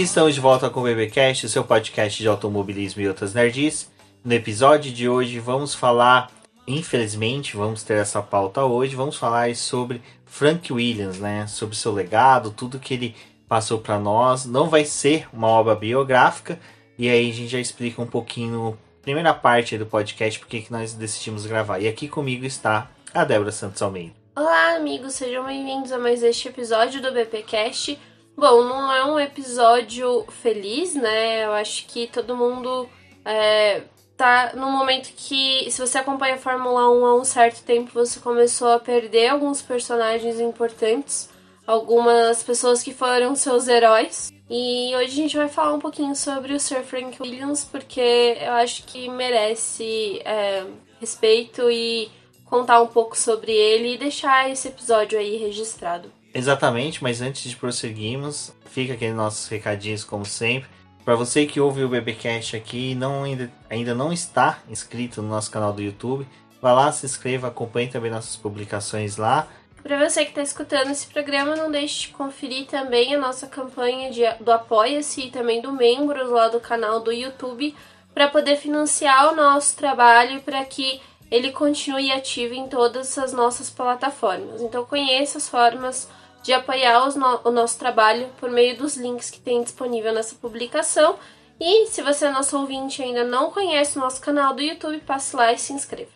E estamos de volta com o BBcast, seu podcast de automobilismo e outras nerds. No episódio de hoje vamos falar, infelizmente, vamos ter essa pauta hoje, vamos falar sobre Frank Williams, né? Sobre seu legado, tudo que ele passou para nós. Não vai ser uma obra biográfica, e aí a gente já explica um pouquinho, primeira parte do podcast, porque que nós decidimos gravar. E aqui comigo está a Débora Santos Almeida. Olá, amigos, sejam bem-vindos a mais este episódio do BPcast. Bom, não é um episódio feliz, né? Eu acho que todo mundo é, tá num momento que, se você acompanha a Fórmula 1 há um certo tempo, você começou a perder alguns personagens importantes, algumas pessoas que foram seus heróis. E hoje a gente vai falar um pouquinho sobre o Sir Frank Williams, porque eu acho que merece é, respeito e contar um pouco sobre ele e deixar esse episódio aí registrado. Exatamente, mas antes de prosseguirmos, fica aqui nossos recadinhos como sempre. Para você que ouve o BBcast aqui e não, ainda, ainda não está inscrito no nosso canal do YouTube, vá lá, se inscreva, acompanhe também nossas publicações lá. Para você que está escutando esse programa, não deixe de conferir também a nossa campanha de, do Apoia-se e também do Membros lá do canal do YouTube para poder financiar o nosso trabalho para que ele continue ativo em todas as nossas plataformas. Então conheça as formas de apoiar no o nosso trabalho por meio dos links que tem disponível nessa publicação. E se você é nosso ouvinte e ainda não conhece o nosso canal do YouTube, passe lá e se inscreva.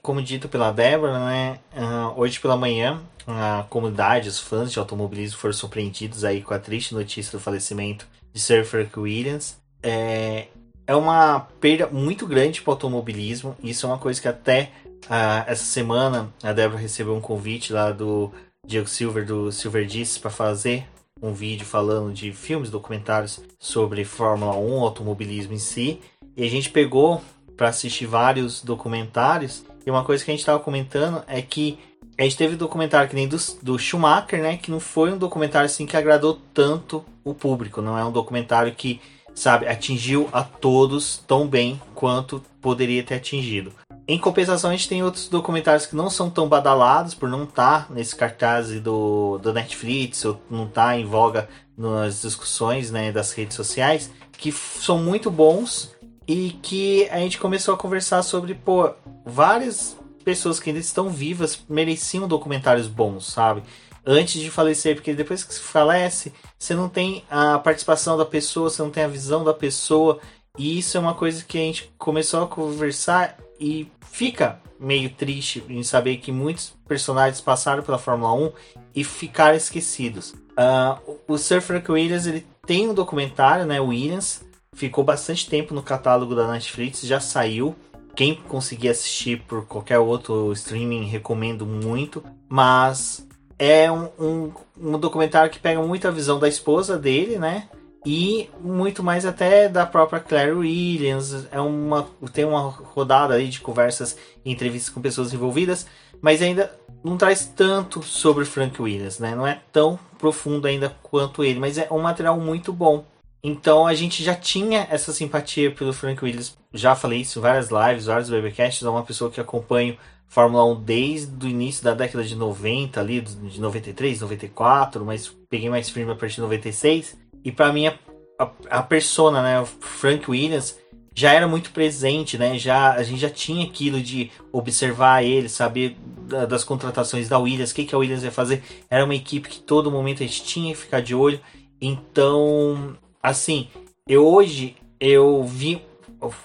Como dito pela Débora, né, uh, hoje pela manhã a comunidade, os fãs de automobilismo foram surpreendidos aí com a triste notícia do falecimento de Sir Frank Williams é, é uma perda muito grande para o automobilismo. Isso é uma coisa que até uh, essa semana a Débora recebeu um convite lá do Diego Silver, do Silver Discs, para fazer um vídeo falando de filmes, documentários sobre Fórmula 1, automobilismo em si. E a gente pegou para assistir vários documentários. E uma coisa que a gente estava comentando é que a gente teve documentário que nem do, do Schumacher, né? Que não foi um documentário assim que agradou tanto o público. Não é um documentário que sabe, atingiu a todos tão bem quanto poderia ter atingido. Em compensação, a gente tem outros documentários que não são tão badalados por não estar tá nesse cartaz do, do Netflix ou não estar tá em voga nas discussões né, das redes sociais, que são muito bons e que a gente começou a conversar sobre, pô, várias pessoas que ainda estão vivas mereciam documentários bons, sabe? Antes de falecer, porque depois que se falece, você não tem a participação da pessoa, você não tem a visão da pessoa, e isso é uma coisa que a gente começou a conversar e fica meio triste em saber que muitos personagens passaram pela Fórmula 1 e ficaram esquecidos. Uh, o Sir Frank Williams ele tem um documentário, né, Williams, ficou bastante tempo no catálogo da Netflix, já saiu. Quem conseguir assistir por qualquer outro streaming, recomendo muito. Mas é um, um, um documentário que pega muito a visão da esposa dele, né? e muito mais até da própria Claire Williams. É uma tem uma rodada aí de conversas e entrevistas com pessoas envolvidas, mas ainda não traz tanto sobre Frank Williams, né? Não é tão profundo ainda quanto ele, mas é um material muito bom. Então a gente já tinha essa simpatia pelo Frank Williams. Já falei isso em várias lives, vários webcasts. É uma pessoa que acompanho Fórmula 1 desde o início da década de 90, ali, de 93, 94, mas peguei mais firme a partir de 96. E para mim, a, a, a, persona, né, o Frank Williams, já era muito presente, né? Já, a gente já tinha aquilo de observar ele, saber da, das contratações da Williams, o que, que a Williams ia fazer. Era uma equipe que todo momento a gente tinha que ficar de olho. Então, assim, eu hoje eu vi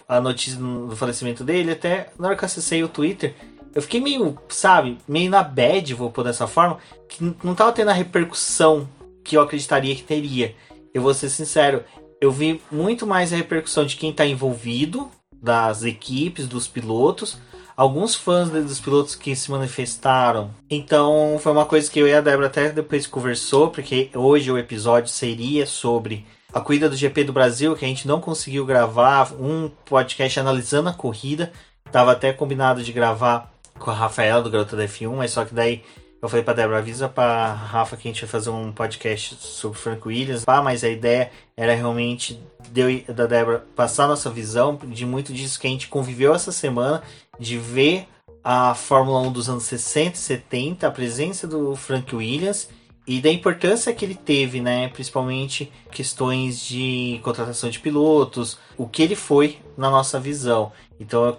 a notícia do falecimento dele, até na hora que acessei o Twitter, eu fiquei meio, sabe, meio na bad, vou pôr dessa forma, que não tava tendo a repercussão que eu acreditaria que teria. Eu vou ser sincero, eu vi muito mais a repercussão de quem está envolvido, das equipes, dos pilotos, alguns fãs dos pilotos que se manifestaram. Então foi uma coisa que eu e a Débora até depois conversou, porque hoje o episódio seria sobre a corrida do GP do Brasil, que a gente não conseguiu gravar um podcast analisando a corrida. Tava até combinado de gravar com a Rafaela do Garota da F1, mas só que daí Eu falei pra Débora, avisa pra Rafa que a gente vai fazer um podcast sobre Frank Williams. Ah, mas a ideia era realmente deu da Débora passar nossa visão de muito disso que a gente conviveu essa semana, de ver a Fórmula 1 dos anos 60 e 70, a presença do Frank Williams e da importância que ele teve, né? Principalmente questões de contratação de pilotos, o que ele foi na nossa visão. Então,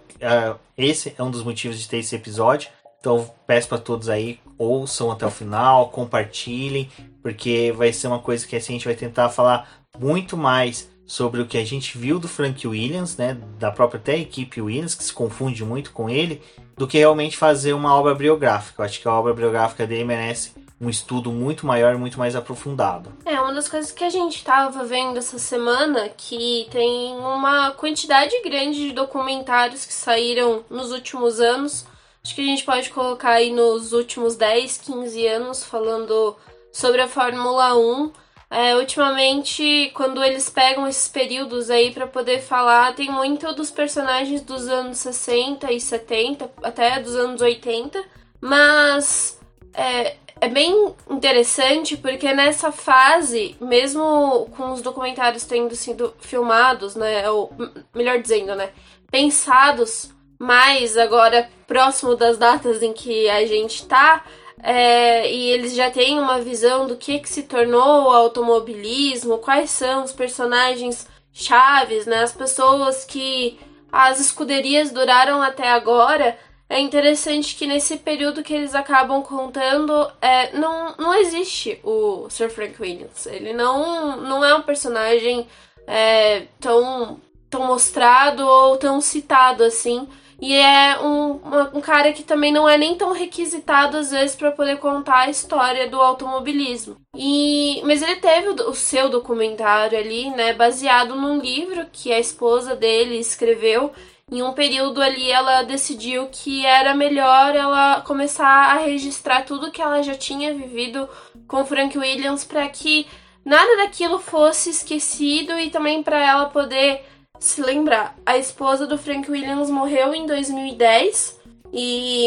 esse é um dos motivos de ter esse episódio. Então, peço para todos aí, ouçam até o final, compartilhem, porque vai ser uma coisa que assim, a gente vai tentar falar muito mais sobre o que a gente viu do Frank Williams, né, da própria até equipe Williams, que se confunde muito com ele, do que realmente fazer uma obra biográfica. Eu acho que a obra biográfica dele merece um estudo muito maior muito mais aprofundado. É, uma das coisas que a gente estava vendo essa semana que tem uma quantidade grande de documentários que saíram nos últimos anos. Acho que a gente pode colocar aí nos últimos 10, 15 anos falando sobre a Fórmula 1. É, ultimamente, quando eles pegam esses períodos aí para poder falar, tem muito dos personagens dos anos 60 e 70, até dos anos 80, mas é, é bem interessante porque nessa fase, mesmo com os documentários tendo sido filmados, né, ou melhor dizendo, né, pensados mais agora próximo das datas em que a gente tá, é, e eles já têm uma visão do que, que se tornou o automobilismo, quais são os personagens chaves, né, as pessoas que as escuderias duraram até agora é interessante que nesse período que eles acabam contando, é, não, não existe o Sir Frank Williams. Ele não, não é um personagem é, tão, tão mostrado ou tão citado assim. E é um, um cara que também não é nem tão requisitado às vezes para poder contar a história do automobilismo. E mas ele teve o, o seu documentário ali, né, baseado num livro que a esposa dele escreveu em um período ali ela decidiu que era melhor ela começar a registrar tudo que ela já tinha vivido com Frank Williams para que nada daquilo fosse esquecido e também para ela poder se lembrar. A esposa do Frank Williams morreu em 2010 e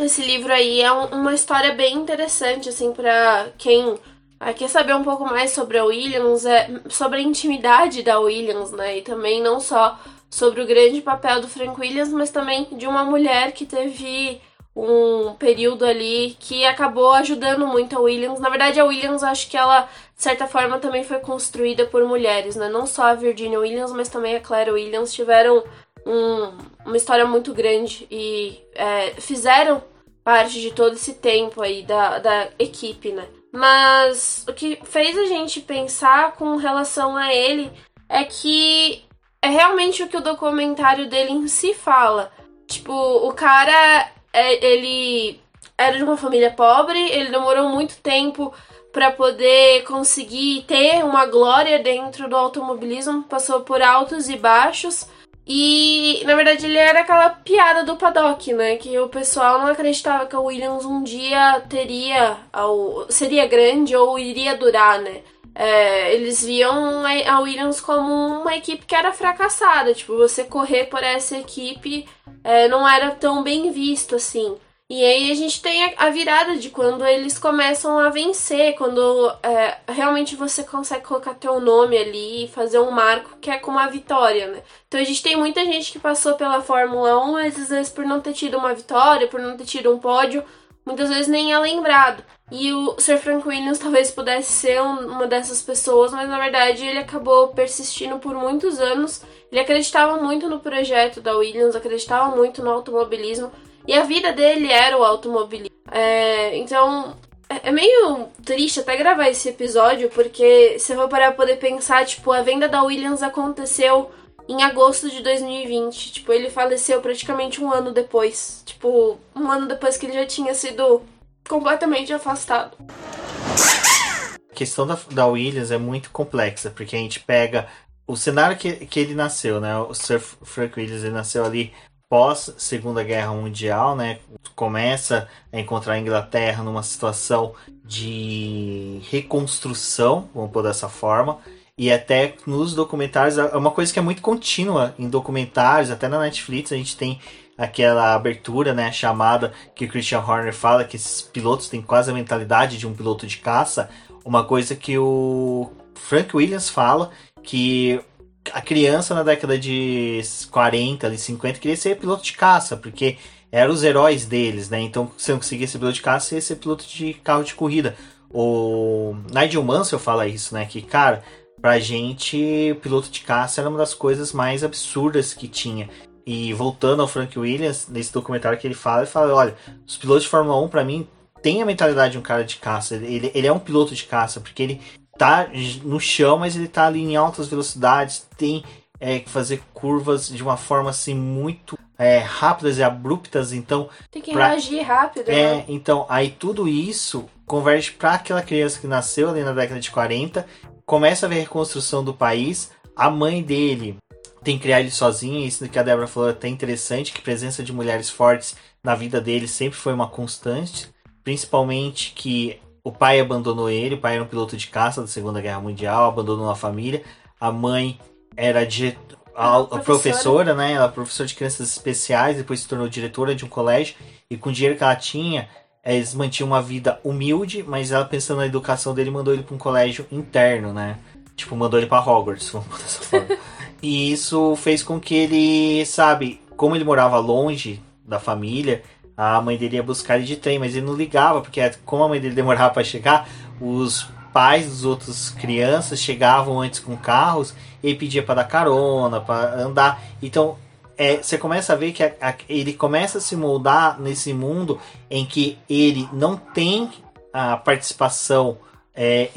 esse livro aí é uma história bem interessante assim para quem quer saber um pouco mais sobre a Williams, é, sobre a intimidade da Williams, né? E também não só sobre o grande papel do Frank Williams, mas também de uma mulher que teve um período ali que acabou ajudando muito a Williams. Na verdade, a Williams acho que ela, de certa forma, também foi construída por mulheres, né? Não só a Virginia Williams, mas também a Claire Williams tiveram um, uma história muito grande e é, fizeram parte de todo esse tempo aí da, da equipe, né? Mas o que fez a gente pensar com relação a ele é que é realmente o que o documentário dele em si fala. Tipo, o cara, é, ele era de uma família pobre, ele demorou muito tempo para poder conseguir ter uma glória dentro do automobilismo, passou por altos e baixos. E na verdade ele era aquela piada do paddock, né? Que o pessoal não acreditava que a Williams um dia teria, seria grande ou iria durar, né? É, eles viam a Williams como uma equipe que era fracassada. Tipo, você correr por essa equipe é, não era tão bem visto assim. E aí a gente tem a, virada de quando eles começam a vencer, quando é, realmente você consegue colocar teu nome ali e fazer um marco que é como a vitória, né? Então a gente tem muita gente que passou pela Fórmula 1, mas às vezes por não ter tido uma vitória, por não ter tido um pódio, muitas vezes nem é lembrado. E o Sir Frank Williams talvez pudesse ser uma dessas pessoas, mas na verdade ele acabou persistindo por muitos anos. Ele acreditava muito no projeto da Williams, acreditava muito no automobilismo. E a vida dele era o automobilismo. É, então, é, é meio triste até gravar esse episódio, porque eu for parar poder pensar, tipo, a venda da Williams aconteceu em agosto de 2020. Tipo, ele faleceu praticamente um ano depois. Tipo, um ano depois que ele já tinha sido completamente afastado. A questão da, da Williams é muito complexa, porque a gente pega o cenário que, que ele nasceu, né? O Sir Frank Williams ele nasceu ali pós Segunda Guerra Mundial, né? Começa a encontrar a Inglaterra numa situação de reconstrução, vamos pôr dessa forma. E até nos documentários, é uma coisa que é muito contínua em documentários, até na Netflix a gente tem aquela abertura, né, chamada que o Christian Horner fala que esses pilotos têm quase a mentalidade de um piloto de caça, uma coisa que o Frank Williams fala que a criança na década de 40, ali 50 queria ser piloto de caça, porque eram os heróis deles, né? Então, se não conseguia ser piloto de caça, ia ser piloto de carro de corrida. O Nigel Mansell fala isso, né? Que, cara, pra gente, piloto de caça era uma das coisas mais absurdas que tinha. E voltando ao Frank Williams, nesse documentário que ele fala, ele fala: olha, os pilotos de Fórmula 1, para mim, têm a mentalidade de um cara de caça. Ele, ele é um piloto de caça, porque ele tá no chão, mas ele tá ali em altas velocidades, tem é, fazer curvas de uma forma assim muito é, rápidas e abruptas, então. Tem que pra... reagir rápido. É, né? então, aí tudo isso converge para aquela criança que nasceu ali na década de 40, começa a ver a reconstrução do país, a mãe dele tem que criar ele sozinha, isso que a Débora falou é até interessante, que presença de mulheres fortes na vida dele sempre foi uma constante, principalmente que o pai abandonou ele, o pai era um piloto de caça da Segunda Guerra Mundial, abandonou a família, a mãe era diretor, a, a professora. professora, né? Ela é professora de crianças especiais, depois se tornou diretora de um colégio, e com o dinheiro que ela tinha, eles mantinham uma vida humilde, mas ela pensando na educação dele, mandou ele para um colégio interno, né? Tipo, mandou ele para Hogwarts, vamos dessa forma. E isso fez com que ele, sabe, como ele morava longe da família, a mãe dele ia buscar ele de trem, mas ele não ligava, porque como a mãe dele demorava para chegar, os pais dos outros crianças chegavam antes com carros e pedia para dar carona, para andar. Então, é, você começa a ver que a, a, ele começa a se moldar nesse mundo em que ele não tem a participação, é,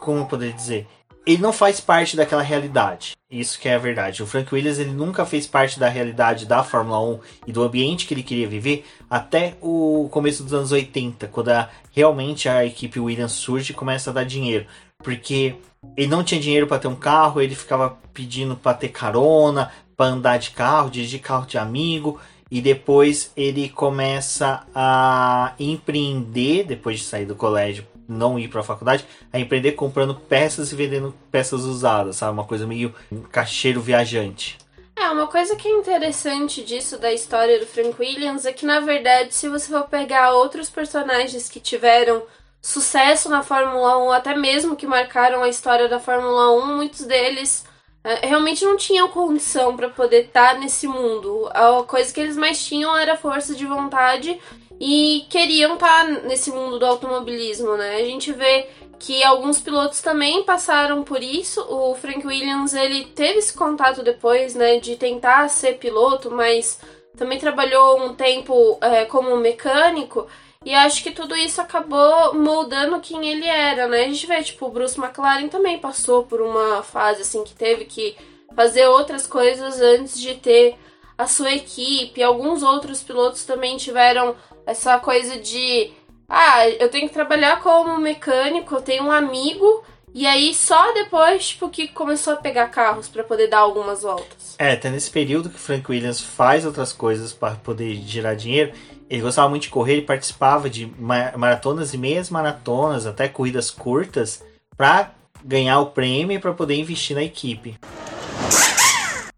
como poder dizer, ele não faz parte daquela realidade. Isso que é a verdade. O Frank Williams ele nunca fez parte da realidade da Fórmula 1 e do ambiente que ele queria viver até o começo dos anos 80, quando a, realmente a equipe Williams surge e começa a dar dinheiro. Porque ele não tinha dinheiro para ter um carro, ele ficava pedindo para ter carona, para andar de carro, dirigir carro de amigo. E depois ele começa a empreender, depois de sair do colégio, não ir para a faculdade, a empreender comprando peças e vendendo peças usadas, sabe? Uma coisa meio cacheiro viajante. É, uma coisa que é interessante disso da história do Frank Williams é que, na verdade, se você for pegar outros personagens que tiveram sucesso na Fórmula 1, até mesmo que marcaram a história da Fórmula 1, muitos deles é, realmente não tinham condição para poder estar tá nesse mundo. A coisa que eles mais tinham era força de vontade e queriam estar tá nesse mundo do automobilismo, né? A gente vê que alguns pilotos também passaram por isso. O Frank Williams ele teve esse contato depois, né, de tentar ser piloto, mas também trabalhou um tempo é, como mecânico. E acho que tudo isso acabou moldando quem ele era, né? A gente vê, tipo, o Bruce McLaren também passou por uma fase assim que teve que fazer outras coisas antes de ter a sua equipe. Alguns outros pilotos também tiveram essa coisa de ah, eu tenho que trabalhar como mecânico, eu tenho um amigo e aí só depois, tipo, que começou a pegar carros para poder dar algumas voltas. É, até nesse período que Frank Williams faz outras coisas para poder gerar dinheiro. Ele gostava muito de correr, ele participava de maratonas e meias maratonas, até corridas curtas, para ganhar o prêmio para poder investir na equipe.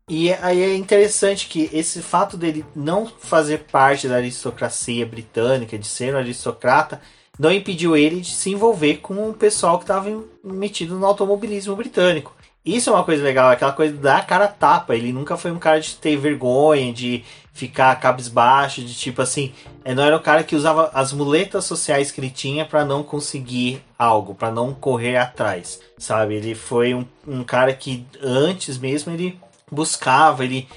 E aí é interessante que esse fato dele não fazer parte da aristocracia britânica, de ser um aristocrata, não impediu ele de se envolver com o pessoal que estava metido no automobilismo britânico. Isso é uma coisa legal, aquela coisa da cara tapa. Ele nunca foi um cara de ter vergonha, de ficar cabisbaixo, de tipo assim. Não era o cara que usava as muletas sociais que ele tinha para não conseguir algo, para não correr atrás, sabe? Ele foi um, um cara que antes mesmo ele buscava, ele,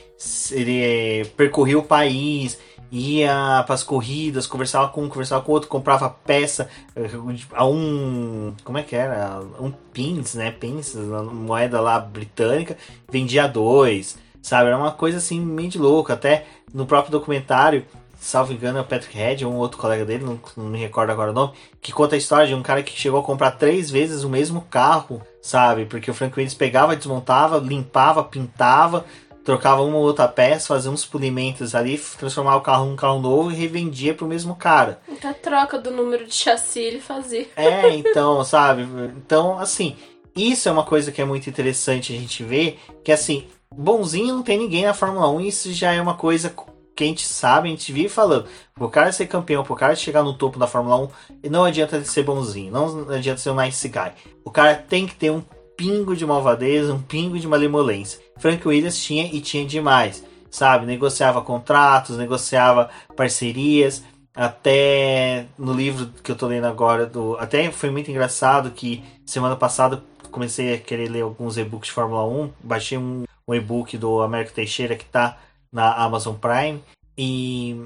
ele é, percorria o país, ia para as corridas, conversava com um, conversava com outro, comprava peça eh, a um, como é que era? Um pins, né? Pins, moeda lá britânica, vendia dois, sabe? Era uma coisa assim meio de louco, até no próprio documentário salvo engano, é o Patrick Head, um outro colega dele, não, não, me recordo agora o nome, que conta a história de um cara que chegou a comprar três vezes o mesmo carro, sabe? Porque o Frank Williams pegava, desmontava, limpava, pintava, trocava uma ou outra peça, fazia uns polimentos ali, transformava o carro num carro novo e revendia pro mesmo cara. Então a troca do número de chassi ele fazia. É, então, sabe? Então, assim, isso é uma coisa que é muito interessante a gente ver, que assim, bonzinho não tem ninguém na Fórmula 1, isso já é uma coisa que a gente sabe, a gente vive falando. O cara ser campeão, o cara chegar no topo da Fórmula 1, não adianta ele ser bonzinho, não adianta ser um nice guy. O cara tem que ter um pingo de malvadeza, um pingo de malemolência. Frank Williams tinha e tinha demais, sabe? Negociava contratos, negociava parcerias. Até no livro que eu tô lendo agora, do, até foi muito engraçado que semana passada comecei a querer ler alguns e-books de Fórmula 1. Baixei um, um e-book do Américo Teixeira que tá na Amazon Prime. E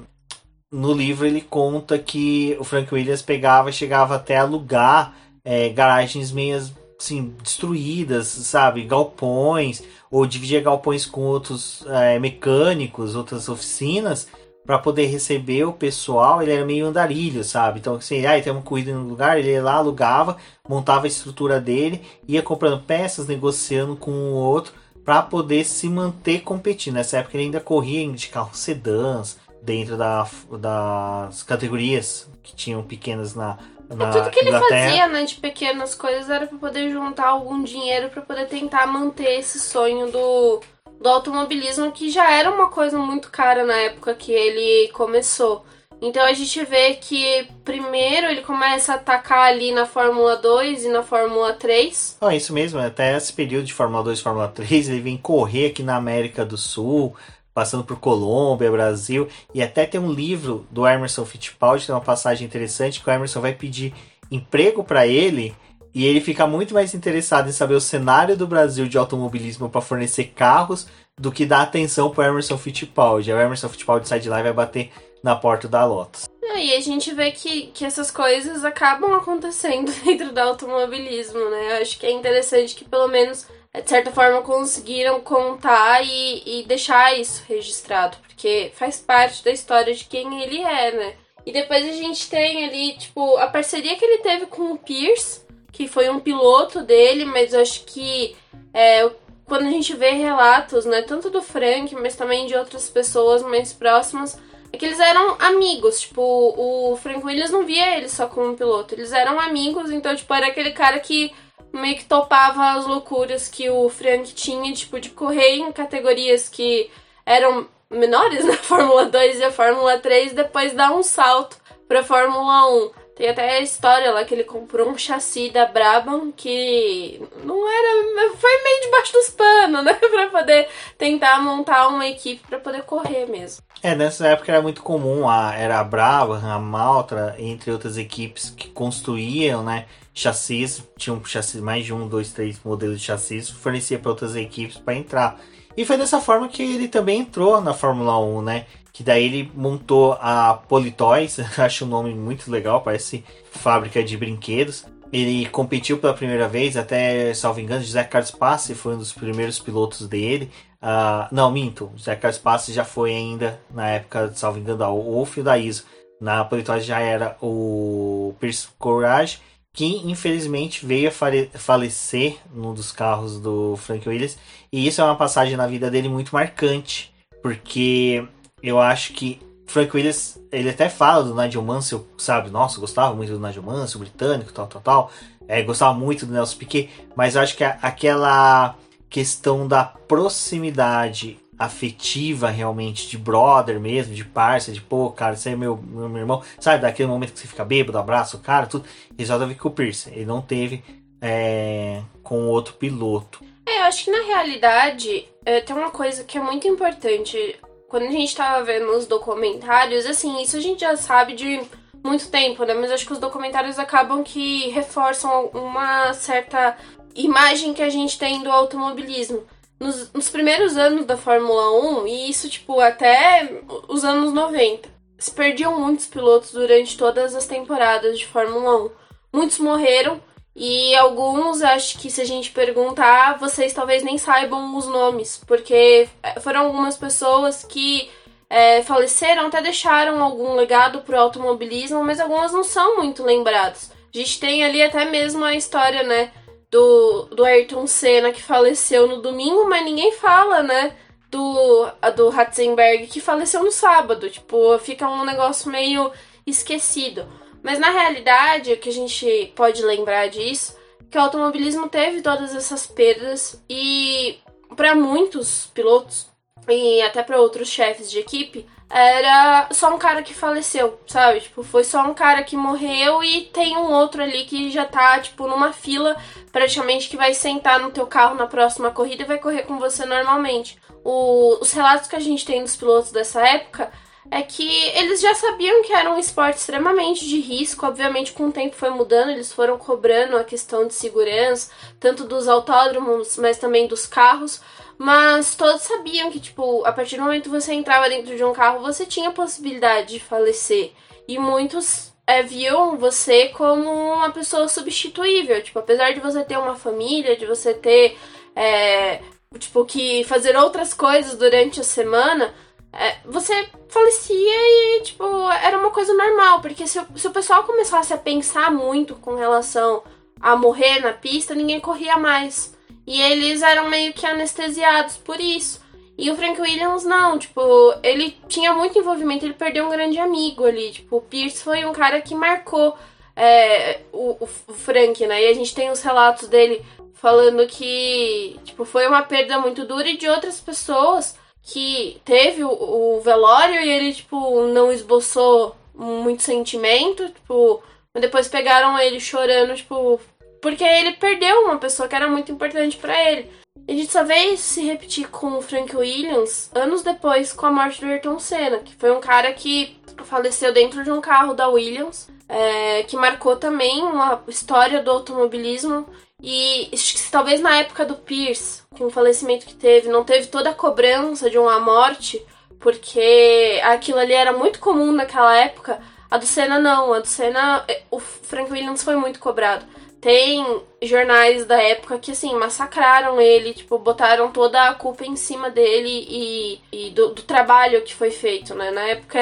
no livro ele conta que o Frank Williams pegava chegava até alugar é, garagens meias assim, destruídas, sabe? Galpões, ou dividia galpões com outros é, mecânicos, outras oficinas, para poder receber o pessoal. Ele era meio andarilho, sabe? Então, assim, ah, tem uma corrida no lugar, ele ia lá, alugava, montava a estrutura dele, ia comprando peças, negociando com o outro para poder se manter competindo. Nessa época ele ainda corria de carros sedãs dentro da, das categorias que tinham pequenas na, na é tudo que ele Inglaterra. fazia, né, de pequenas coisas era para poder juntar algum dinheiro para poder tentar manter esse sonho do, do automobilismo que já era uma coisa muito cara na época que ele começou. Então a gente vê que primeiro ele começa a atacar ali na Fórmula 2 e na Fórmula 3. Ah, isso mesmo, até esse período de Fórmula 2 e Fórmula 3, ele vem correr aqui na América do Sul, passando por Colômbia, Brasil, e até tem um livro do Emerson Fittipaldi, tem uma passagem interessante que o Emerson vai pedir emprego para ele e ele fica muito mais interessado em saber o cenário do Brasil de automobilismo para fornecer carros do que dar atenção para Emerson Fittipaldi. O Emerson Fittipaldi sai de lá e vai bater na porta da Lotus. E a gente vê que, que essas coisas acabam acontecendo dentro do automobilismo, né? Eu acho que é interessante que pelo menos, de certa forma, conseguiram contar e, e deixar isso registrado, porque faz parte da história de quem ele é, né? E depois a gente tem ali, tipo, a parceria que ele teve com o Pierce, que foi um piloto dele, mas eu acho que é, quando a gente vê relatos, né, tanto do Frank, mas também de outras pessoas mais próximas, é que eles eram amigos, tipo, o Frank Williams não via ele só como piloto, eles eram amigos, então, tipo, era aquele cara que meio que topava as loucuras que o Frank tinha, tipo, de correr em categorias que eram menores na Fórmula 2 e a Fórmula 3, depois dar um salto pra Fórmula 1. Tem até a história lá que ele comprou um chassi da Brabham que não era. Foi meio debaixo dos panos, né? pra poder tentar montar uma equipe para poder correr mesmo. É, nessa época era muito comum, a, era a Brabham, a Maltra, entre outras equipes que construíam, né? Chassis, tinham um chassi, mais de um, dois, três modelos de chassis, fornecia para outras equipes para entrar. E foi dessa forma que ele também entrou na Fórmula 1, né? que daí ele montou a Politoys, acho um nome muito legal, parece fábrica de brinquedos. Ele competiu pela primeira vez, até, salvo engano, José Carlos Passi foi um dos primeiros pilotos dele. Uh, não, minto, Carlos Passi já foi ainda, na época, salvo engano, da Wolf e da ISO. Na Politoys já era o Pierce Courage, que infelizmente veio a falecer num dos carros do Frank Williams. E isso é uma passagem na vida dele muito marcante, porque eu acho que Frank Williams, ele até fala do Nigel Mansell, sabe? Nossa, gostava muito do Nigel Mansell, britânico, tal, tal, tal. É, gostava muito do Nelson Piquet, mas eu acho que aquela questão da proximidade afetiva realmente, de brother mesmo, de parça, de pô, cara, você é meu, meu, meu, irmão, sabe? Daquele momento que você fica bêbado, abraça o cara, tudo. Ele só teve com o Pierce, ele não teve é, com outro piloto. É, eu acho que na realidade é, tem uma coisa que é muito importante quando a gente tava vendo os documentários, assim, isso a gente já sabe de muito tempo, né? Mas acho que os documentários acabam que reforçam uma certa imagem que a gente tem do automobilismo. Nos, nos primeiros anos da Fórmula 1, e isso, tipo, até os anos 90, se perdiam muitos pilotos durante todas as temporadas de Fórmula 1. Muitos morreram e alguns, acho que se a gente perguntar, vocês talvez nem saibam os nomes, porque foram algumas pessoas que é, faleceram, até deixaram algum legado pro automobilismo, mas algumas não são muito lembradas. A gente tem ali até mesmo a história, né, do, do Ayrton Senna que faleceu no domingo, mas ninguém fala, né, do, do Ratzenberg que faleceu no sábado. Tipo, fica um negócio meio esquecido. Mas na realidade, o que a gente pode lembrar disso que o automobilismo teve todas essas perdas e para muitos pilotos e até para outros chefes de equipe, era só um cara que faleceu, sabe? Tipo, foi só um cara que morreu e tem um outro ali que já tá, tipo, numa fila, praticamente que vai sentar no teu carro na próxima corrida e vai correr com você normalmente. O, os relatos que a gente tem dos pilotos dessa época é que eles já sabiam que era um esporte extremamente de risco. Obviamente, com o tempo foi mudando, eles foram cobrando a questão de segurança, tanto dos autódromos, mas também dos carros. Mas todos sabiam que, tipo, a partir do momento que você entrava dentro de um carro, você tinha a possibilidade de falecer. E muitos é, viam você como uma pessoa substituível. Tipo, apesar de você ter uma família, de você ter, é, tipo, que fazer outras coisas durante a semana, é, você falecia e, tipo, era uma coisa normal. Porque se, se o pessoal começasse a pensar muito com relação a morrer na pista, ninguém corria mais. E eles eram meio que anestesiados por isso. E o Frank Williams não, tipo, ele tinha muito envolvimento, ele perdeu um grande amigo ali. Tipo, o Pierce foi um cara que marcou é, o, o, Frank, né? E a gente tem os relatos dele falando que, tipo, foi uma perda muito dura e de outras pessoas que teve o, o velório e ele, tipo, não esboçou muito sentimento, tipo, depois pegaram ele chorando, tipo, porque ele perdeu uma pessoa que era muito importante para ele. E a gente se repetir com o Frank Williams anos depois com a morte do Ayrton Senna, que foi um cara que faleceu dentro de um carro da Williams, é, que marcou também uma história do automobilismo. E talvez na época do Pierce, com o falecimento que teve, não teve toda a cobrança de uma morte, porque aquilo ali era muito comum naquela época. A do Senna não, a do Senna, o Frank Williams foi muito cobrado. Tem jornais da época que, assim, massacraram ele, tipo, botaram toda a culpa em cima dele e, e do, do, trabalho que foi feito, né? Na época,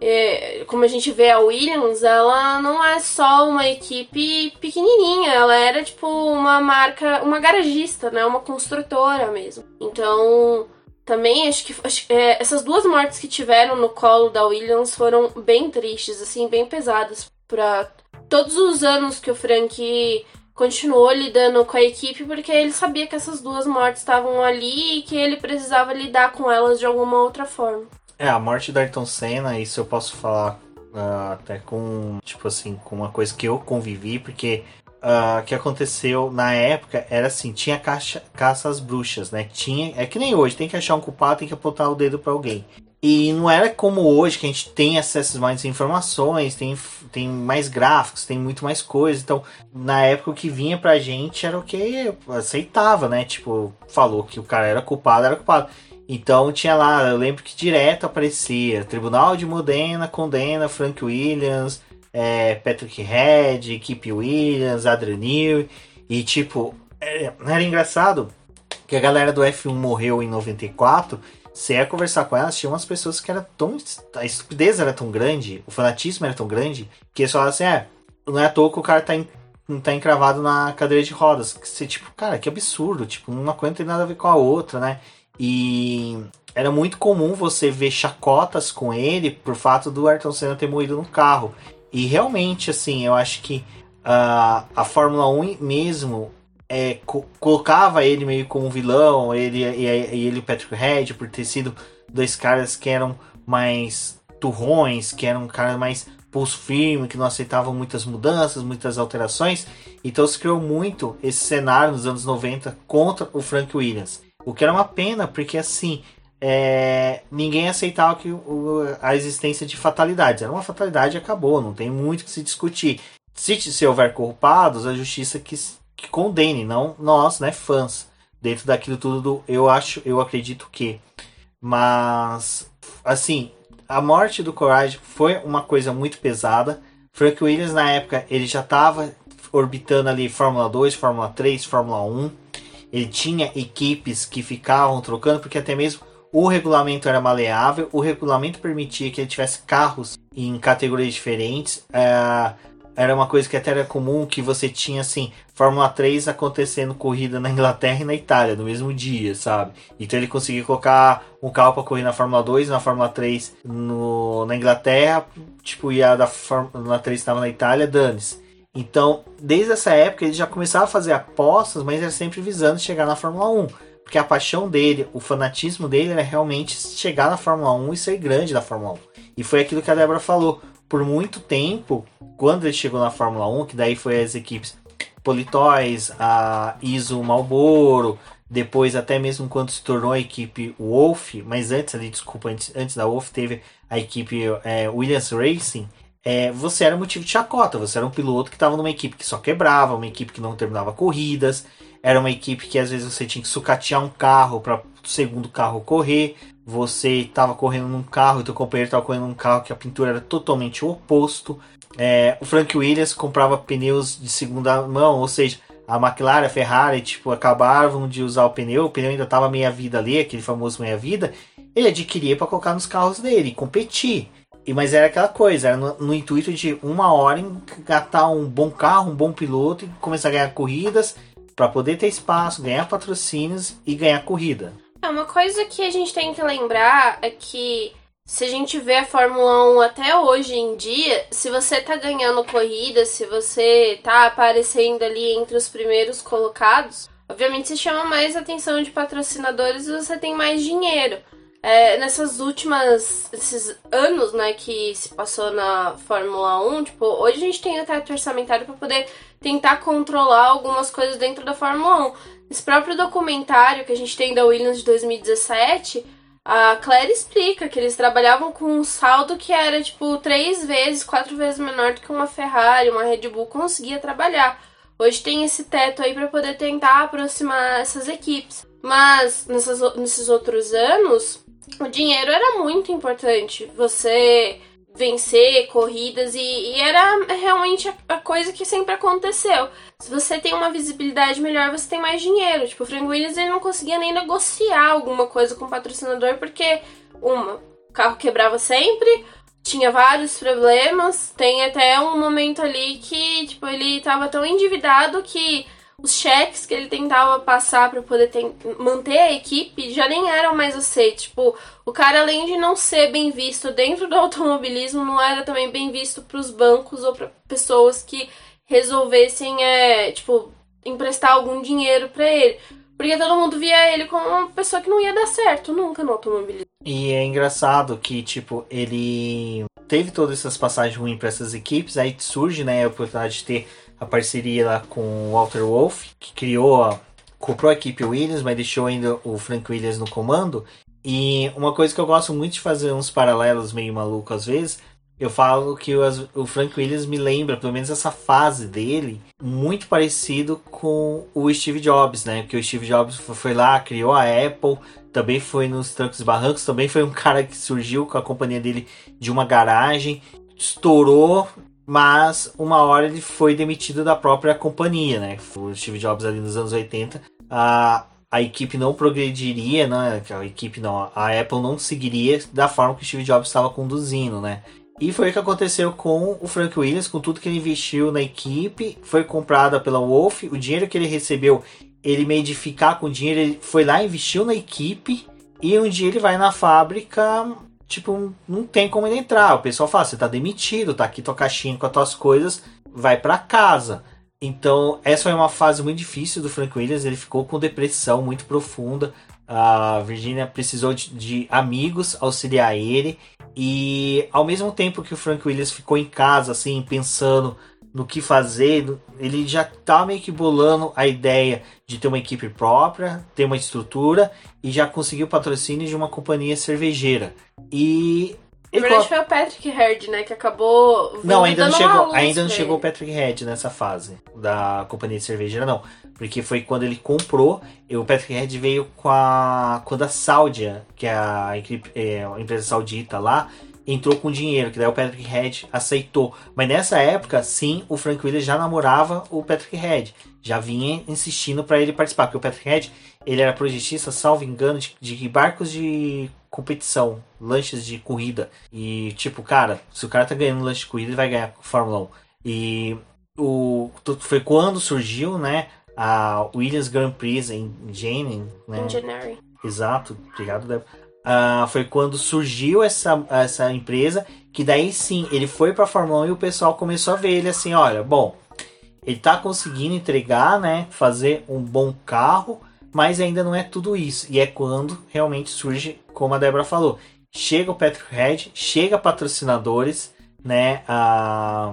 é, como a gente vê a Williams, ela não é só uma equipe pequenininha, ela era, tipo, uma marca, uma garagista, né? Uma construtora mesmo. Então, também acho que acho, é, essas duas mortes que tiveram no colo da Williams foram bem tristes, assim, bem pesadas para todos os anos que o Frank continuou lidando com a equipe, porque ele sabia que essas duas mortes estavam ali e que ele precisava lidar com elas de alguma outra forma. É, a morte do Ayrton Senna, isso eu posso falar uh, até com, tipo assim, com uma coisa que eu convivi, porque uh, que aconteceu na época era assim, tinha caça às bruxas, né? Tinha, é que nem hoje, tem que achar um culpado, tem que apontar o dedo para alguém. E não era como hoje que a gente tem acesso a mais informações, tem, tem mais gráficos, tem muito mais coisa. Então, na época o que vinha pra gente era o que aceitava, né? Tipo, falou que o cara era culpado, era culpado. Então tinha lá, eu lembro que direto aparecia Tribunal de Modena condena Frank Williams, é, Patrick Head, Kip Williams, Newey. E tipo, era, é, era engraçado que a galera do F1 morreu em 94 você ia conversar com elas, tinha umas pessoas que era tão. A estupidez era tão grande, o fanatismo era tão grande, que eles falavam assim: é, não é à toa que o cara tá, não tá encravado na cadeira de rodas. Que você, tipo, cara, que absurdo, tipo, uma coisa não tem nada a ver com a outra, né? E era muito comum você ver chacotas com ele por fato do Ayrton Senna ter morrido no carro. E realmente, assim, eu acho que uh, a Fórmula 1 mesmo é, co colocava ele meio como vilão, ele e, e ele Patrick Head, por ter sido dois caras que eram mais turrões, que eram caras mais pulso firme, que não aceitavam muitas mudanças, muitas alterações. Então se criou muito esse cenário nos anos 90 contra o Frank Williams. O que era uma pena, porque assim, é, ninguém aceitava que o, a existência de fatalidades. Era uma fatalidade e acabou, não tem muito que se discutir. Se, se houver culpados, a justiça quis que condene, não nós, né, fãs, dentro daquilo tudo do, eu acho, eu acredito que. Mas, assim, a morte do Courage foi uma coisa muito pesada. Frank Williams, na época, ele já estava orbitando ali Fórmula 2, Fórmula 3, Fórmula 1. Ele tinha equipes que ficavam trocando, porque até mesmo o regulamento era maleável, o regulamento permitia que ele tivesse carros em categorias diferentes. Uh, era uma coisa que até era comum que você tinha assim, Fórmula 3 acontecendo corrida na Inglaterra e na Itália no mesmo dia, sabe? Então ele conseguia colocar um carro para correr na Fórmula 2 na Fórmula 3 no, na Inglaterra, tipo, e a da Fórmula 3 estava na Itália, dane-se. Então, desde essa época, ele já começava a fazer apostas, mas era sempre visando chegar na Fórmula 1. Porque a paixão dele, o fanatismo dele era realmente chegar na Fórmula 1 e ser grande na Fórmula 1. E foi aquilo que a Débora falou. Por muito tempo, quando ele chegou na Fórmula 1, que daí foi as equipes Politoys, a ISO Malboro, depois até mesmo quando se tornou a equipe Wolf, mas antes ali, desculpa, antes, antes da Wolf teve a equipe é, Williams Racing, é, você era motivo de chacota, você era um piloto que estava numa equipe que só quebrava, uma equipe que não terminava corridas, era uma equipe que às vezes você tinha que sucatear um carro para o segundo carro correr, você estava correndo num carro e teu companheiro estava correndo num carro que a pintura era totalmente o oposto. É, o Frank Williams comprava pneus de segunda mão, ou seja, a McLaren, a Ferrari, tipo, acabavam de usar o pneu, o pneu ainda estava meia vida ali, aquele famoso meia vida, ele adquiria para colocar nos carros dele, competir. E, mas era aquela coisa, era no, no, intuito de uma hora engatar um bom carro, um bom piloto e começar a ganhar corridas para poder ter espaço, ganhar patrocínios e ganhar corrida. É uma coisa que a gente tem que lembrar é que se a gente vê a Fórmula 1 até hoje em dia, se você tá ganhando corrida, se você tá aparecendo ali entre os primeiros colocados, obviamente você chama mais atenção de patrocinadores e você tem mais dinheiro. É, nessas últimas esses anos, né, que se passou na Fórmula 1, tipo, hoje a gente tem teto orçamentário para poder tentar controlar algumas coisas dentro da Fórmula 1. Esse próprio documentário que a gente tem da Williams de 2017, a Claire explica que eles trabalhavam com um saldo que era tipo três vezes, quatro vezes menor do que uma Ferrari, uma Red Bull conseguia trabalhar. Hoje tem esse teto aí para poder tentar aproximar essas equipes. Mas nessas, nesses outros anos, o dinheiro era muito importante. Você vencer corridas e, e era realmente a, a, coisa que sempre aconteceu. Se você tem uma visibilidade melhor, você tem mais dinheiro. Tipo, o Frank Williams ele não conseguia nem negociar alguma coisa com o patrocinador porque uma, o carro quebrava sempre, tinha vários problemas, tem até um momento ali que, tipo, ele estava tão endividado que os cheques que ele tentava passar para poder ter, manter a equipe já nem eram mais aceitos. Tipo, o cara, além de não ser bem visto dentro do automobilismo, não era também bem visto para os bancos ou para pessoas que resolvessem, é, tipo, emprestar algum dinheiro para ele. Porque todo mundo via ele como uma pessoa que não ia dar certo nunca no automobilismo. E é engraçado que, tipo, ele teve todas essas passagens ruins para essas equipes, aí surge, né, a oportunidade de ter a parceria lá com o Walter Wolff, que criou, comprou a equipe Williams, mas deixou ainda o Frank Williams no comando. E uma coisa que eu gosto muito de fazer uns paralelos meio maluco às vezes, eu falo que o, o Frank Williams me lembra, pelo menos essa fase dele, muito parecido com o Steve Jobs, né? Porque o Steve Jobs foi lá, criou a Apple, também foi nos trancos e barrancos, também foi um cara que surgiu com a companhia dele de uma garagem, estourou mas uma hora ele foi demitido da própria companhia, né? O Steve Jobs ali nos anos 80, a, a equipe não progrediria, né? A equipe não, a Apple não seguiria da forma que o Steve Jobs estava conduzindo, né? E foi o que aconteceu com o Frank Williams, com tudo que ele investiu na equipe, foi comprada pela Wolf, o dinheiro que ele recebeu, ele meio de ficar com o dinheiro, ele foi lá, investiu na equipe, e um dia ele vai na fábrica tipo, não tem como ele entrar. O pessoal fala, você tá demitido, tá aqui tua caixinha com as tuas coisas, vai para casa. Então, essa foi uma fase muito difícil do Frank Williams, ele ficou com depressão muito profunda. A Virginia precisou de, de amigos auxiliar ele. E ao mesmo tempo que o Frank Williams ficou em casa, assim, pensando no que fazer, ele já tá meio que bolando a ideia de ter uma equipe própria, ter uma estrutura e já conseguiu patrocínio de uma companhia cervejeira. E na verdade foi o Patrick Head, né, que acabou Não, ainda não chegou, ainda não chegou o Patrick Head nessa fase da companhia de cervejeira não, porque foi quando ele comprou, e o Patrick Head veio com a quando a Saudia, que é a, é, a empresa saudita lá, entrou com dinheiro, que daí o Patrick Head aceitou. Mas nessa época, sim, o Frank Williams já namorava o Patrick Head. Já vinha insistindo para ele participar, porque o Patrick Head, ele era projetista, salvo engano, de, de barcos de competição, lanches de corrida. E tipo, cara, se o cara tá ganhando lanche de corrida, ele vai ganhar Fórmula 1. E o foi quando surgiu, né, a Williams Grand Prix em Jane, né? Engineering. Exato, obrigado, Débora Uh, foi quando surgiu essa, essa empresa, que daí sim ele foi para Fórmula 1 e o pessoal começou a ver ele assim: olha, bom, ele tá conseguindo entregar, né, fazer um bom carro, mas ainda não é tudo isso. E é quando realmente surge, como a Débora falou, chega o Patrick Head, chega patrocinadores, né? A,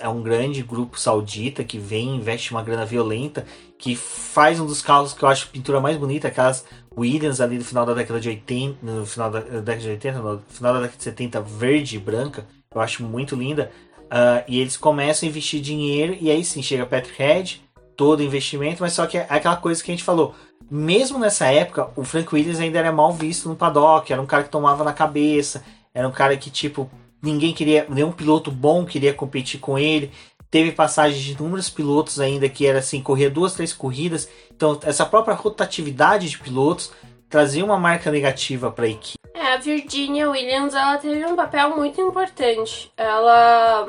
é um grande grupo saudita que vem, investe uma grana violenta, que faz um dos carros que eu acho pintura mais bonita, aquelas Williams ali no final da década de 80, no final da década de 80, no final da década de 70, verde e branca, eu acho muito linda. Uh, e eles começam a investir dinheiro, e aí sim chega Patrick Head, todo investimento, mas só que é aquela coisa que a gente falou. Mesmo nessa época, o Frank Williams ainda era mal visto no paddock, era um cara que tomava na cabeça, era um cara que, tipo, ninguém queria, nenhum piloto bom queria competir com ele. Teve passagens de inúmeros pilotos ainda que era assim, corria duas, três corridas. Então, essa própria rotatividade de pilotos trazia uma marca negativa para a equipe. É, a Virginia Williams ela teve um papel muito importante. Ela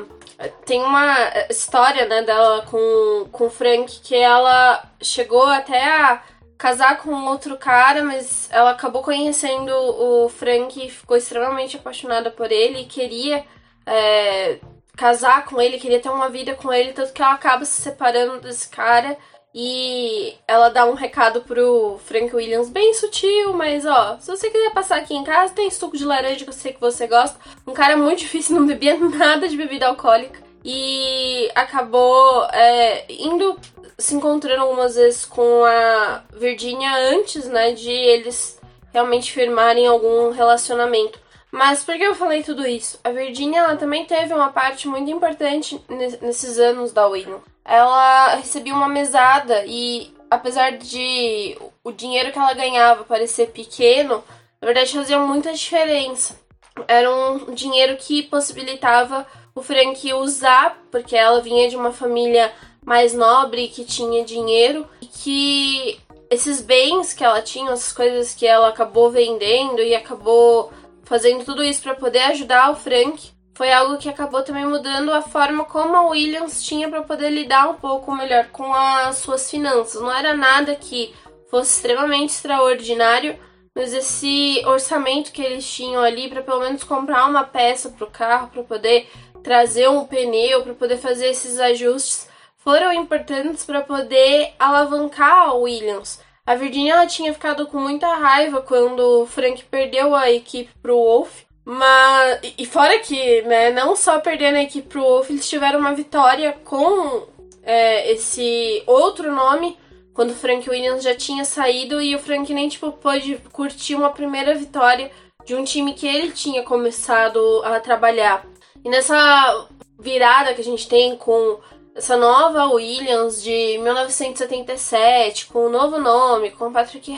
tem uma história né, dela com, com o Frank que ela chegou até a casar com outro cara, mas ela acabou conhecendo o Frank ficou extremamente apaixonada por ele e queria é, casar com ele, queria ter uma vida com ele, tanto que ela acaba se separando desse cara e ela dá um recado pro Frank Williams bem sutil, mas ó, se você quiser passar aqui em casa, tem suco de laranja que eu sei que você gosta. Um cara muito difícil, não bebia nada de bebida alcoólica. E acabou é, indo se encontrando algumas vezes com a Virginia antes, né, de eles realmente firmarem algum relacionamento. Mas por que eu falei tudo isso? A Virginia ela também teve uma parte muito importante nesses anos da Williams. Ela recebia uma mesada e apesar de o dinheiro que ela ganhava parecer pequeno, na verdade fazia muita diferença. Era um dinheiro que possibilitava o Frank usar, porque ela vinha de uma família mais nobre que tinha dinheiro e que esses bens que ela tinha, essas coisas que ela acabou vendendo e acabou fazendo tudo isso para poder ajudar o Frank, foi algo que acabou também mudando a forma como a Williams tinha para poder lidar um pouco melhor com as suas finanças. Não era nada que fosse extremamente extraordinário, mas esse orçamento que eles tinham ali para pelo menos comprar uma peça para o carro, para poder trazer um pneu, para poder fazer esses ajustes, foram importantes para poder alavancar a Williams. A Virginia ela tinha ficado com muita raiva quando o Frank perdeu a equipe pro Wolf. Mas, e fora que, né, não só perdendo a equipe pro Wolf, eles tiveram uma vitória com é, esse outro nome, quando o Frank Williams já tinha saído e o Frank nem, tipo, pôde curtir uma primeira vitória de um time que ele tinha começado a trabalhar. E nessa virada que a gente tem com essa nova Williams de 1977, com um novo nome, com Patrick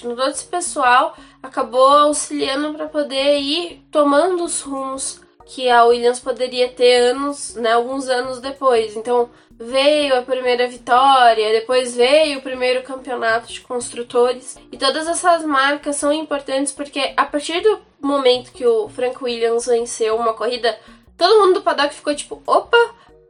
com todo esse pessoal, acabou auxiliando para poder ir tomando os rumos que a Williams poderia ter anos, né, alguns anos depois. Então veio a primeira vitória, depois veio o primeiro campeonato de construtores e todas essas marcas são importantes porque a partir do momento que o Frank Williams venceu uma corrida, todo mundo do paddock ficou tipo, opa,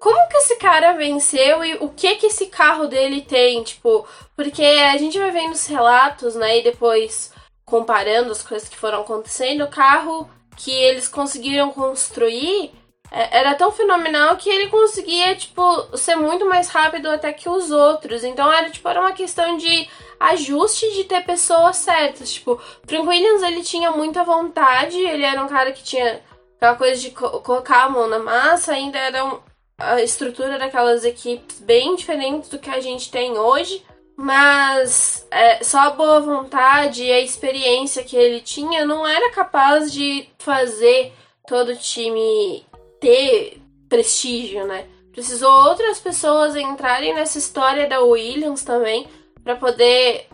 como que esse cara venceu e o que que esse carro dele tem, tipo, porque a gente vai vendo os relatos, né, e depois comparando as coisas que foram acontecendo, o carro que eles conseguiram construir é, era tão fenomenal que ele conseguia, tipo, ser muito mais rápido até que os outros. Então era, tipo, era uma questão de ajuste de ter pessoas certas. Tipo, Frank Williams, ele tinha muita vontade, ele era um cara que tinha aquela coisa de co colocar a mão na massa, ainda era um, a estrutura daquelas equipes bem diferentes do que a gente tem hoje, mas é, só a boa vontade e a experiência que ele tinha não era capaz de fazer todo o time ter prestígio, né? Precisou outras pessoas entrarem nessa história da Williams também para poder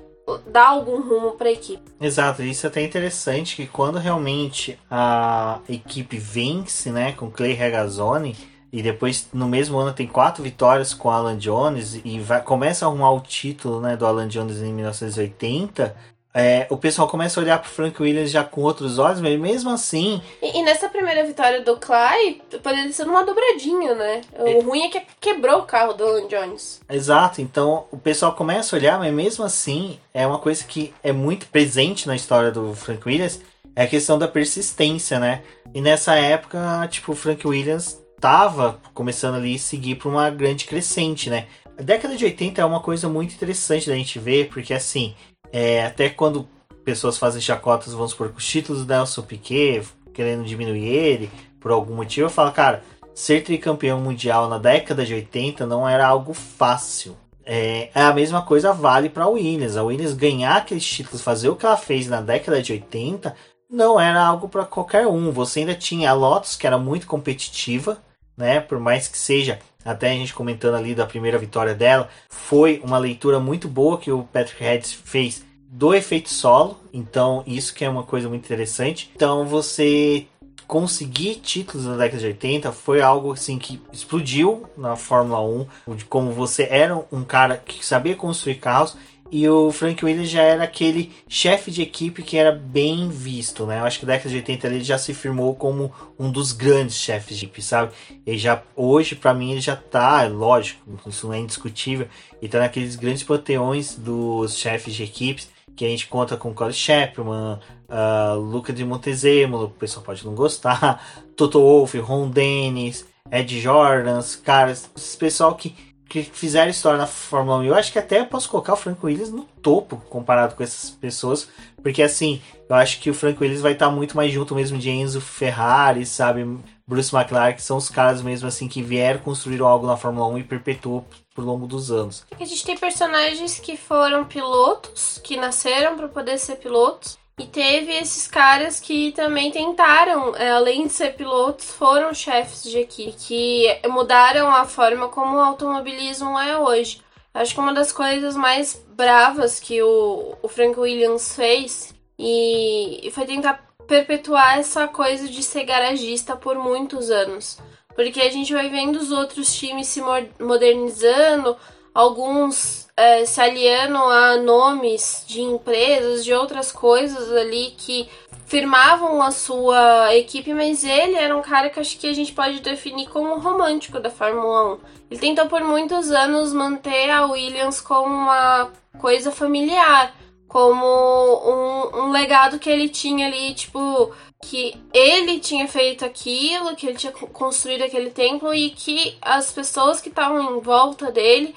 dar algum rumo para a equipe. Exato, isso é até interessante que quando realmente a equipe vence, né, com Clay Regazzoni, e depois no mesmo ano tem quatro vitórias com Alan Jones e vai, começa a arrumar o título né, do Alan Jones em 1980. É, o pessoal começa a olhar pro Frank Williams já com outros olhos, mas mesmo assim. E, e nessa primeira vitória do Clay, poderia ser uma dobradinha, né? O é... ruim é que quebrou o carro do Alan Jones. Exato, então o pessoal começa a olhar, mas mesmo assim é uma coisa que é muito presente na história do Frank Williams, é a questão da persistência, né? E nessa época, tipo, o Frank Williams tava começando ali a seguir para uma grande crescente, né? A década de 80 é uma coisa muito interessante da gente ver, porque assim, é, até quando pessoas fazem chacotas, vamos supor, com os títulos do Nelson Piquet, querendo diminuir ele por algum motivo, eu falo, cara, ser tricampeão mundial na década de 80 não era algo fácil. É, a mesma coisa vale para a Williams. A Williams ganhar aqueles títulos, fazer o que ela fez na década de 80, não era algo para qualquer um. Você ainda tinha a Lotus, que era muito competitiva, né? Por mais que seja, até a gente comentando ali da primeira vitória dela, foi uma leitura muito boa que o Patrick Head fez do efeito solo. Então, isso que é uma coisa muito interessante. Então, você conseguir títulos na década de 80 foi algo assim que explodiu na Fórmula 1, de como você era um cara que sabia construir carros e o Frank Williams já era aquele chefe de equipe que era bem visto, né? Eu acho que na década de 80 ele já se firmou como um dos grandes chefes de equipe, sabe? Ele já, hoje, para mim, ele já tá, lógico, isso não é indiscutível, e tá naqueles grandes panteões dos chefes de equipes, que a gente conta com Colin Chapman, uh, Luca de Montezemolo, o pessoal pode não gostar, Toto Wolff, Ron Dennis, Ed Jordans, caras, esse pessoal que que fizeram história na Fórmula 1. Eu acho que até eu posso colocar o Frank Williams no topo comparado com essas pessoas, porque assim, eu acho que o Frank Williams vai estar muito mais junto mesmo de Enzo Ferrari, sabe? Bruce McLaren, que são os caras mesmo assim que vieram construir algo na Fórmula 1 e perpetuou por longo dos anos. A gente tem personagens que foram pilotos, que nasceram para poder ser pilotos, e teve esses caras que também tentaram, é, além de ser pilotos, foram chefes de equipe, que mudaram a forma como o automobilismo é hoje. Acho que uma das coisas mais bravas que o, o Frank Williams fez e, e foi tentar perpetuar essa coisa de ser garagista por muitos anos. Porque a gente vai vendo os outros times se modernizando, alguns é, aliando a nomes de empresas, de outras coisas ali que firmavam a sua equipe, mas ele era um cara que acho que a gente pode definir como romântico da Fórmula 1. Ele tentou por muitos anos manter a Williams como uma coisa familiar, como um, um legado que ele tinha ali, tipo, que ele tinha feito aquilo, que ele tinha construído aquele templo e que as pessoas que estavam em volta dele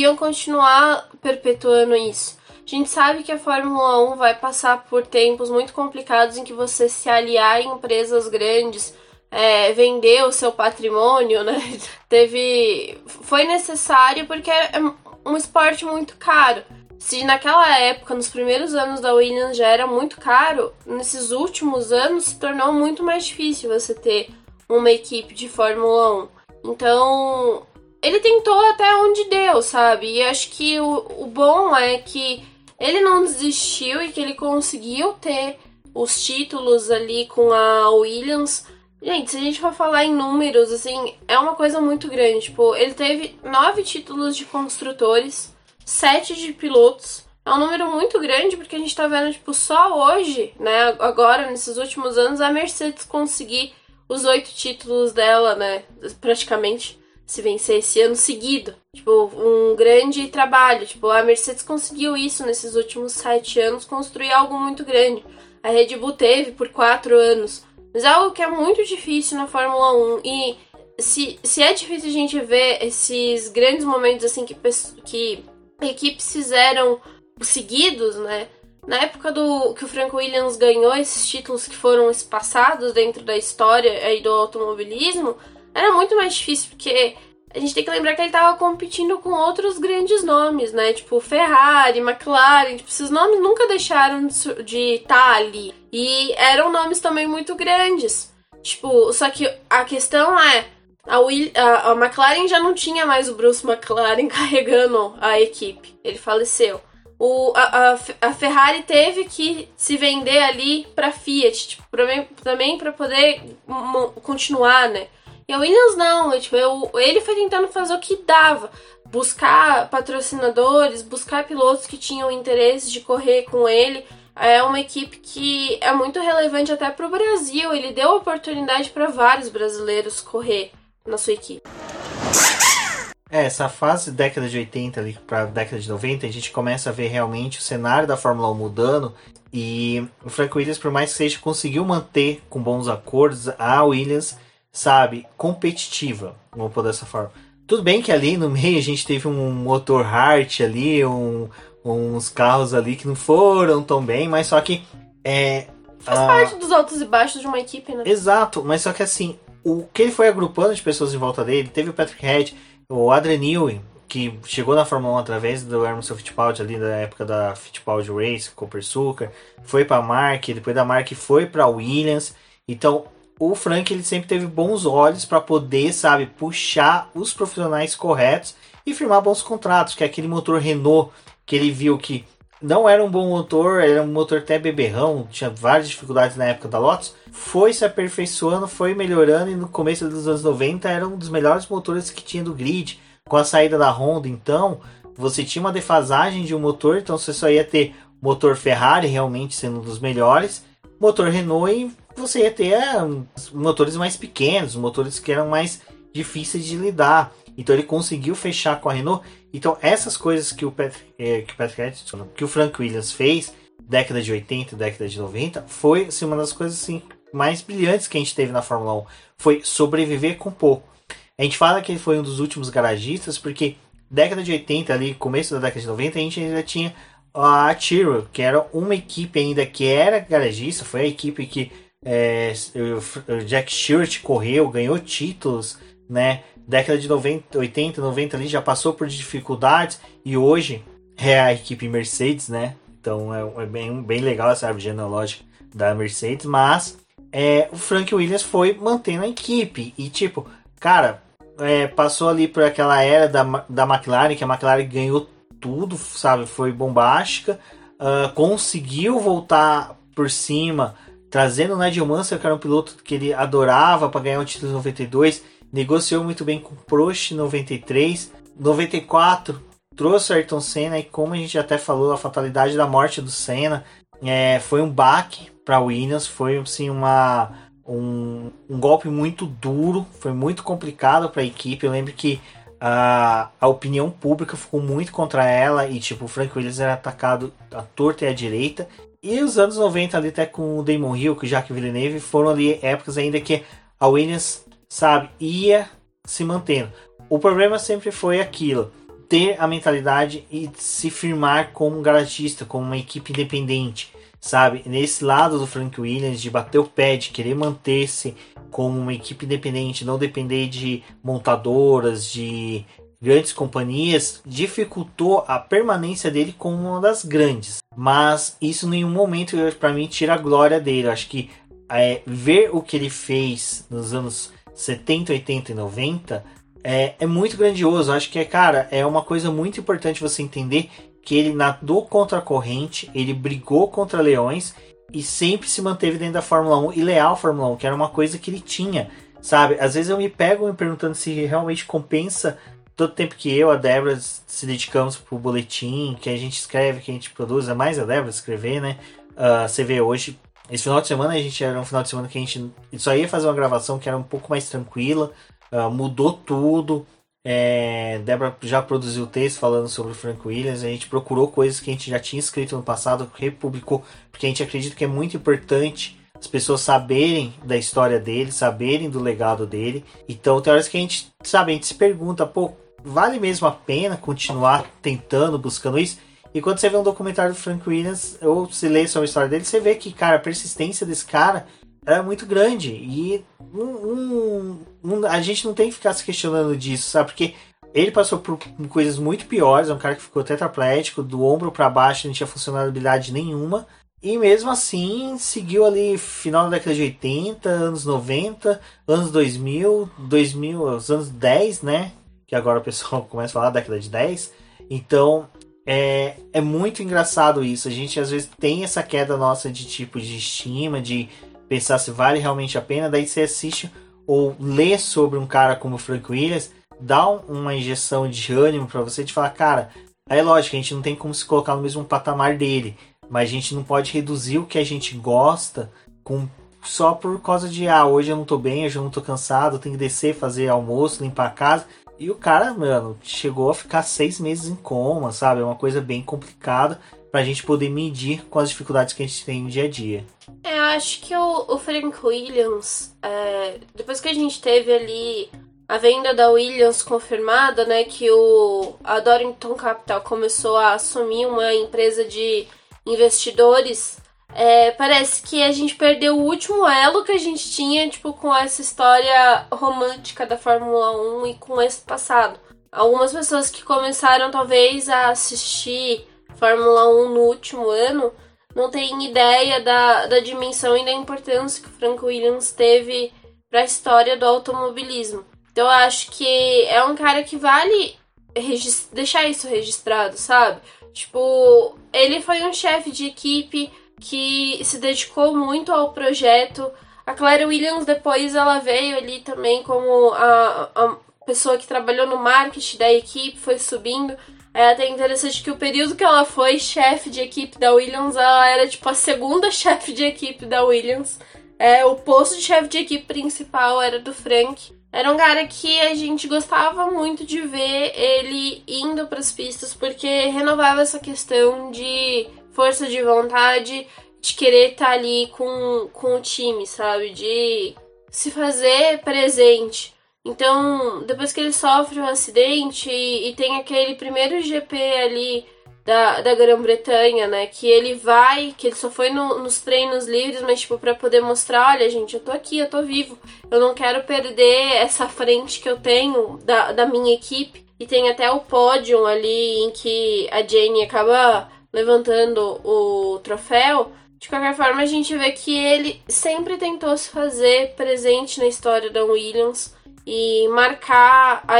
iam continuar perpetuando isso. A gente sabe que a Fórmula 1 vai passar por tempos muito complicados em que você se aliar em empresas grandes, é, vender o seu patrimônio, né? Teve. Foi necessário porque é um esporte muito caro. Se naquela época, nos primeiros anos da Williams, já era muito caro, nesses últimos anos se tornou muito mais difícil você ter uma equipe de Fórmula 1. Então, ele tentou até onde deu, sabe? E acho que o, o bom é que ele não desistiu e que ele conseguiu ter os títulos ali com a Williams. Gente, se a gente for falar em números, assim, é uma coisa muito grande. Tipo, ele teve nove títulos de construtores, sete de pilotos. É um número muito grande, porque a gente tá vendo, tipo, só hoje, né? Agora, nesses últimos anos, a Mercedes conseguir os oito títulos dela, né? Praticamente se vencer esse ano seguido. Tipo, um grande trabalho. Tipo, a Mercedes conseguiu isso nesses últimos sete anos, construir algo muito grande. A Red Bull teve por quatro anos. Mas é algo que é muito difícil na Fórmula 1. E se, se é difícil a gente ver esses grandes momentos assim que, que equipes fizeram seguidos, né? Na época do que o Frank Williams ganhou esses títulos que foram espaçados dentro da história aí do automobilismo, era muito mais difícil, porque a gente tem que lembrar que ele estava competindo com outros grandes nomes, né? Tipo Ferrari, McLaren, tipo, esses nomes nunca deixaram de estar tá ali. E eram nomes também muito grandes. Tipo, só que a questão é. A, Will, a, a McLaren já não tinha mais o Bruce McLaren carregando a equipe. Ele faleceu. O, a, a, a, Ferrari teve que se vender ali para Fiat, tipo, também para poder continuar, né? E a Williams não, tipo, eu, ele foi tentando fazer o que dava. Buscar patrocinadores, buscar pilotos que tinham interesse de correr com ele. É uma equipe que é muito relevante até para o Brasil. Ele deu oportunidade para vários brasileiros correr na sua equipe. É, essa fase década de 80 ali para década de 90, a gente começa a ver realmente o cenário da Fórmula 1 mudando e o Frank Williams, por mais que seja, conseguiu manter com bons acordos a Williams sabe, competitiva, vamos pôr dessa forma. Tudo bem que ali no meio a gente teve um motor Hart ali, um, uns carros ali que não foram tão bem, mas só que é. Faz a... parte dos altos e baixos de uma equipe, né? Exato, mas só que assim, o que ele foi agrupando de pessoas em volta dele, teve o Patrick Head, o Adrian Newey, que chegou na Fórmula 1 através do Emerson Fittipaldi ali da época da Fittipaldi Race, Cooper Sucker, foi para Mark, depois da Mark foi para Williams. Então, o Frank ele sempre teve bons olhos para poder, sabe, puxar os profissionais corretos e firmar bons contratos, que é aquele motor Renault que ele viu que não era um bom motor, era um motor até beberrão, tinha várias dificuldades na época da Lotus, foi se aperfeiçoando, foi melhorando e no começo dos anos 90 era um dos melhores motores que tinha do grid. Com a saída da Honda, então, você tinha uma defasagem de um motor, então você só ia ter motor Ferrari realmente sendo um dos melhores, motor Renault e você ia ter é, motores mais pequenos, motores que eram mais difíceis de lidar. Então ele conseguiu fechar com a Renault. Então essas coisas que o Patrick, é, que o, Patrick, que o Frank Williams fez, década de 80, década de 90, foi assim, uma das coisas assim, mais brilhantes que a gente teve na Fórmula 1. Foi sobreviver com pouco. A gente fala que ele foi um dos últimos garagistas, porque década de 80, ali, começo da década de 90, a gente ainda tinha a Tyrrell, que era uma equipe ainda que era garagista, foi a equipe que é, o Jack Stewart correu, ganhou títulos, né? Década de 90, 80, 90 ali já passou por dificuldades e hoje é a equipe Mercedes, né? Então é, é bem, bem legal essa árvore genealógica da Mercedes, mas é, o Frank Williams foi mantendo a equipe e tipo, cara, é, passou ali por aquela era da, da McLaren, que a McLaren ganhou tudo, sabe? Foi bombástica, uh, conseguiu voltar por cima trazendo o Nigel Mansell, que era um piloto que ele adorava para ganhar o título em 92, negociou muito bem com o Prost em 93, 94 trouxe o Ayrton Senna e como a gente até falou, a fatalidade da morte do Senna é, foi um baque para Williams, foi assim uma um, um, golpe muito duro, foi muito complicado para a equipe. Eu lembro que a, a opinião pública ficou muito contra ela e tipo o Frank Williams era atacado à torta e à direita e os anos 90 ali até com o Damon Hill, com o Jacques Villeneuve, foram ali épocas ainda que a Williams, sabe, ia se mantendo. O problema sempre foi aquilo, ter a mentalidade e se firmar como um como uma equipe independente, sabe? Nesse lado do Frank Williams, de bater o pé, de querer manter-se como uma equipe independente, não depender de montadoras, de grandes companhias, dificultou a permanência dele como uma das grandes. Mas isso em nenhum momento, para mim, tira a glória dele. Eu acho que é, ver o que ele fez nos anos 70, 80 e 90 é, é muito grandioso. Eu acho que, é, cara, é uma coisa muito importante você entender que ele nadou contra a corrente, ele brigou contra leões e sempre se manteve dentro da Fórmula 1 e leal à Fórmula 1, que era uma coisa que ele tinha, sabe? Às vezes eu me pego me perguntando se realmente compensa todo tempo que eu, a Débora, se dedicamos pro boletim, que a gente escreve, que a gente produz, é mais a Débora escrever, né? Uh, você vê hoje, esse final de semana a gente era um final de semana que a gente só ia fazer uma gravação que era um pouco mais tranquila, uh, mudou tudo. É, Débora já produziu texto falando sobre o Frank Williams. A gente procurou coisas que a gente já tinha escrito no passado, republicou, porque a gente acredita que é muito importante as pessoas saberem da história dele, saberem do legado dele. Então, tem horas que a gente, sabe, a gente se pergunta, pô, vale mesmo a pena continuar tentando, buscando isso? E quando você vê um documentário do Frank Williams, ou se lê sobre a história dele, você vê que, cara, a persistência desse cara é muito grande. E um, um, um, a gente não tem que ficar se questionando disso, sabe? Porque ele passou por coisas muito piores. É um cara que ficou tetraplégico, do ombro para baixo, não tinha funcionalidade nenhuma. E mesmo assim, seguiu ali final da década de 80, anos 90, anos 2000, 2000, os anos 10, né? Que agora o pessoal começa a falar década de 10. Então é, é muito engraçado isso. A gente às vezes tem essa queda nossa de tipo de estima, de pensar se vale realmente a pena. Daí você assiste ou lê sobre um cara como Frank Williams, dá uma injeção de ânimo para você de falar, cara, é lógico, a gente não tem como se colocar no mesmo patamar dele, mas a gente não pode reduzir o que a gente gosta com só por causa de ah, hoje eu não tô bem, hoje eu não tô cansado, tenho que descer, fazer almoço, limpar a casa. E o cara, mano, chegou a ficar seis meses em coma, sabe? É uma coisa bem complicada. pra gente poder medir com as dificuldades que a gente tem no dia a dia. É, eu acho que o, o Frank Williams, é, depois que a gente teve ali a venda da Williams confirmada, né, que o a Dorrington Capital começou a assumir uma empresa de investidores, é, parece que a gente perdeu o último elo que a gente tinha, tipo, com essa história romântica da Fórmula 1 e com esse passado. Algumas pessoas que começaram talvez a assistir Fórmula 1 no último ano não têm ideia da, da dimensão e da importância que o Frank Williams teve para a história do automobilismo. Então eu acho que é um cara que vale deixar isso registrado, sabe? Tipo, ele foi um chefe de equipe que se dedicou muito ao projeto. A Claire Williams depois ela veio ali também como a, a pessoa que trabalhou no marketing da equipe, foi subindo. É até interessante que o período que ela foi chefe de equipe da Williams, ela era tipo a segunda chefe de equipe da Williams. É, o posto de chefe de equipe principal era do Frank. Era um cara que a gente gostava muito de ver ele indo para as pistas, porque renovava essa questão de força de vontade, de querer estar tá ali com, com o time, sabe? De se fazer presente. Então, depois que ele sofre um acidente e, e tem aquele primeiro GP ali da, da Grã-Bretanha, né? Que ele vai, que ele só foi no, nos treinos livres, mas tipo, pra poder mostrar, olha, gente, eu tô aqui, eu tô vivo. Eu não quero perder essa frente que eu tenho da, da minha equipe. E tem até o pódio ali em que a Jane acaba levantando o troféu. De qualquer forma, a gente vê que ele sempre tentou se fazer presente na história da Williams e marcar a,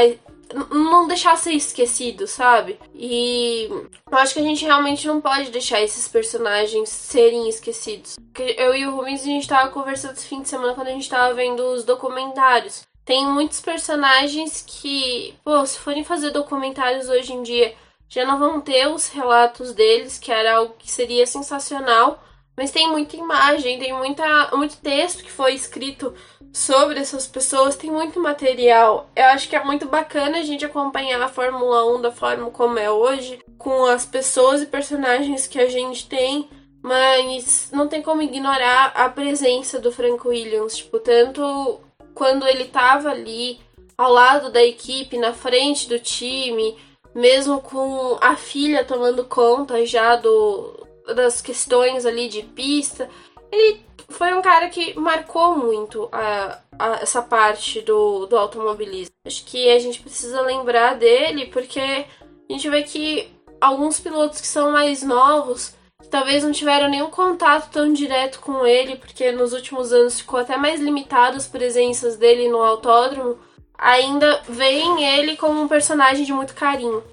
não deixar ser esquecido, sabe? E eu acho que a gente realmente não pode deixar esses personagens serem esquecidos. Eu e o Rubens a gente tava conversando esse fim de semana quando a gente tava vendo os documentários. Tem muitos personagens que, pô, se forem fazer documentários hoje em dia, já não vão ter os relatos deles, que era algo que seria sensacional. Mas tem muita imagem, tem muita, muito texto que foi escrito sobre essas pessoas, tem muito material. Eu acho que é muito bacana a gente acompanhar a Fórmula 1 da forma como é hoje, com as pessoas e personagens que a gente tem, mas não tem como ignorar a presença do Frank Williams, tipo, tanto quando ele tava ali ao lado da equipe, na frente do time, mesmo com a filha tomando conta já do, das questões ali de pista. Ele foi um cara que marcou muito a, a, essa parte do, do automobilismo. Acho que a gente precisa lembrar dele porque a gente vê que alguns pilotos que são mais novos talvez não tiveram nenhum contato tão direto com ele, porque nos últimos anos ficou até mais limitado as presenças dele no autódromo, ainda veem ele como um personagem de muito carinho.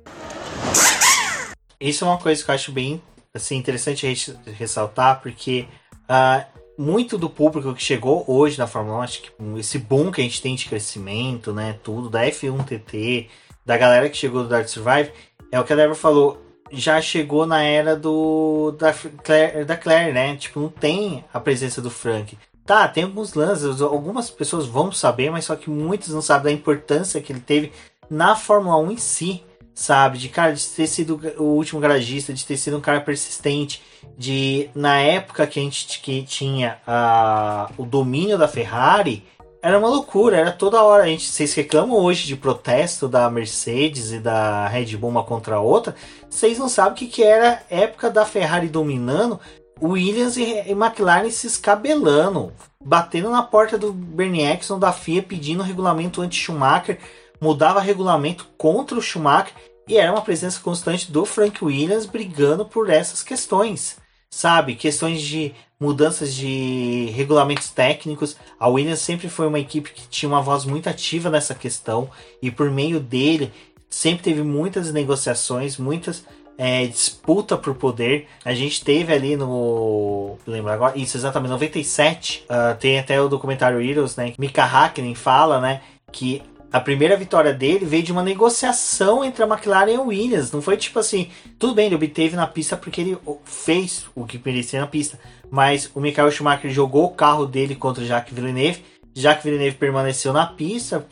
Isso é uma coisa que eu acho bem assim, interessante ressaltar, porque uh, muito do público que chegou hoje na Fórmula 1, acho que esse boom que a gente tem de crescimento, né, tudo, da F1 TT, da galera que chegou do Dark Survive, é o que a Débora falou, já chegou na era do da Claire, da Claire, né? Tipo, não tem a presença do Frank. Tá, tem alguns lances, algumas pessoas vão saber, mas só que muitas não sabem da importância que ele teve na Fórmula 1 em si sabe? De cara, de ter sido o último garagista, de ter sido um cara persistente, de na época que a gente que tinha a, o domínio da Ferrari, era uma loucura, era toda hora. A gente, vocês reclamam hoje de protesto da Mercedes e da Red Bull uma contra a outra, vocês não sabem o que, que era época da Ferrari dominando, Williams e, e McLaren se escabelando, batendo na porta do Bernie Eccleston da FIA pedindo regulamento anti-Schumacher mudava regulamento contra o Schumacher e era uma presença constante do Frank Williams brigando por essas questões, sabe? Questões de mudanças de regulamentos técnicos. A Williams sempre foi uma equipe que tinha uma voz muito ativa nessa questão e por meio dele sempre teve muitas negociações, muitas é, disputa por poder. A gente teve ali no. Lembra agora? Isso, exatamente, 97. Uh, tem até o documentário Heroes, né? Mika Hakkinen fala, né? Que a primeira vitória dele veio de uma negociação entre a McLaren e a Williams. Não foi tipo assim, tudo bem, ele obteve na pista porque ele fez o que merecia na pista. Mas o Michael Schumacher jogou o carro dele contra o Jacques Villeneuve. Jacques Villeneuve permaneceu na pista,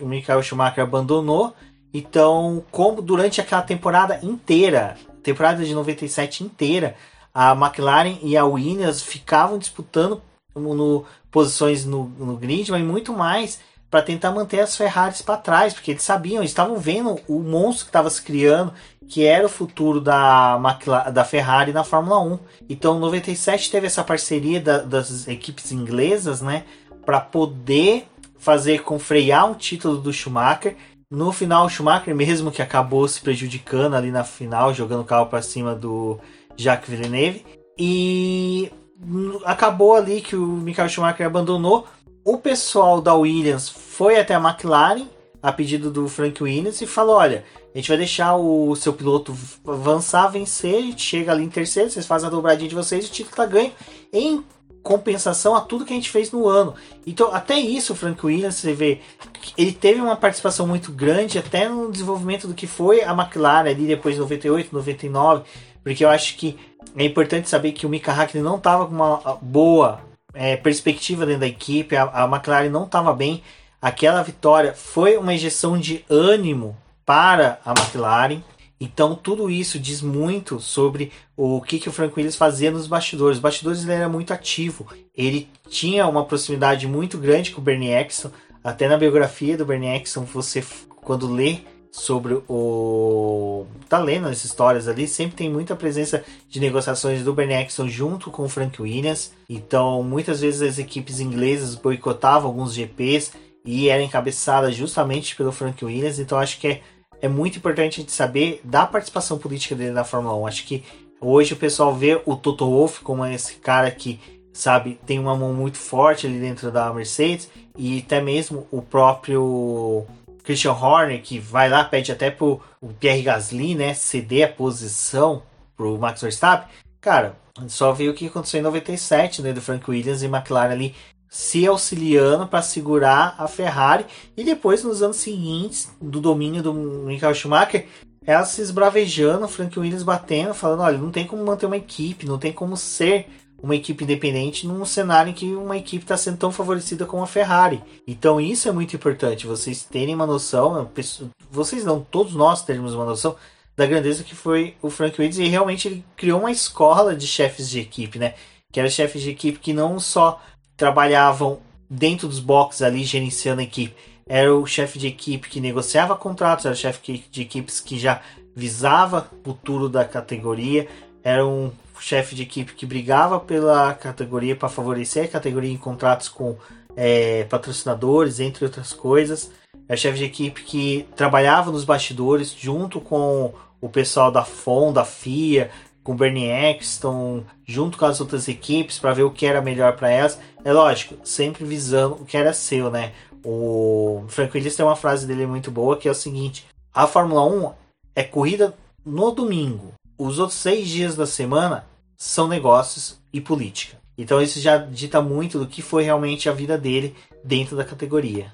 o Michael Schumacher abandonou. Então, como durante aquela temporada inteira, temporada de 97 inteira, a McLaren e a Williams ficavam disputando no, posições no, no grid, mas muito mais para tentar manter as Ferraris para trás, porque eles sabiam, eles estavam vendo o monstro que estava se criando, que era o futuro da, McLaren, da Ferrari na Fórmula 1. Então, 97 teve essa parceria da, das equipes inglesas, né, para poder fazer com frear um título do Schumacher. No final, o Schumacher mesmo que acabou se prejudicando ali na final, jogando o carro para cima do Jacques Villeneuve. E acabou ali que o Michael Schumacher abandonou. O pessoal da Williams foi até a McLaren a pedido do Frank Williams e falou: olha, a gente vai deixar o seu piloto avançar, vencer, chega ali em terceiro, vocês fazem a dobradinha de vocês o título tá ganho em compensação a tudo que a gente fez no ano. Então, até isso, o Frank Williams, você vê, ele teve uma participação muito grande até no desenvolvimento do que foi a McLaren ali depois de 98, 99, porque eu acho que é importante saber que o Mika Hakkinen não estava com uma boa é, perspectiva dentro da equipe, a, a McLaren não estava bem. Aquela vitória foi uma injeção de ânimo para a McLaren. Então tudo isso diz muito sobre o que, que o Frank Williams fazia nos bastidores. Os bastidores ele era muito ativo. Ele tinha uma proximidade muito grande com o Bernie Eccleston. Até na biografia do Bernie Eccleston, você quando lê sobre o. Tá lendo as histórias ali, sempre tem muita presença de negociações do Bernie Eccleston junto com o Frank Williams. Então, muitas vezes as equipes inglesas boicotavam alguns GPs e era encabeçada justamente pelo Frank Williams. Então, acho que é, é muito importante a gente saber da participação política dele na Fórmula 1. Acho que hoje o pessoal vê o Toto Wolff como esse cara que sabe, tem uma mão muito forte ali dentro da Mercedes e até mesmo o próprio Christian Horner, que vai lá, pede até pro Pierre Gasly, né, ceder a posição pro Max Verstappen. Cara, só viu o que aconteceu em 97, né, do Frank Williams e McLaren ali se auxiliando para segurar a Ferrari e depois nos anos seguintes do domínio do Michael Schumacher, ela se esbravejando, Frank Williams batendo, falando, olha, não tem como manter uma equipe, não tem como ser uma equipe independente num cenário em que uma equipe está sendo tão favorecida como a Ferrari. Então isso é muito importante, vocês terem uma noção, vocês não, todos nós termos uma noção da grandeza que foi o Frank Williams e realmente ele criou uma escola de chefes de equipe, né? Que eram chefes de equipe que não só trabalhavam dentro dos boxes ali gerenciando a equipe, era o chefe de equipe que negociava contratos, era o chefe de equipes que já visava o futuro da categoria, era um chefe de equipe que brigava pela categoria para favorecer a categoria em contratos com é, patrocinadores, entre outras coisas. É chefe de equipe que trabalhava nos bastidores junto com o pessoal da FON, da FIA, com Bernie Eccleston, junto com as outras equipes para ver o que era melhor para elas. É lógico, sempre visando o que era seu, né? O Frank tem uma frase dele muito boa que é o seguinte: a Fórmula 1 é corrida no domingo, os outros seis dias da semana são negócios e política. Então isso já dita muito do que foi realmente a vida dele dentro da categoria.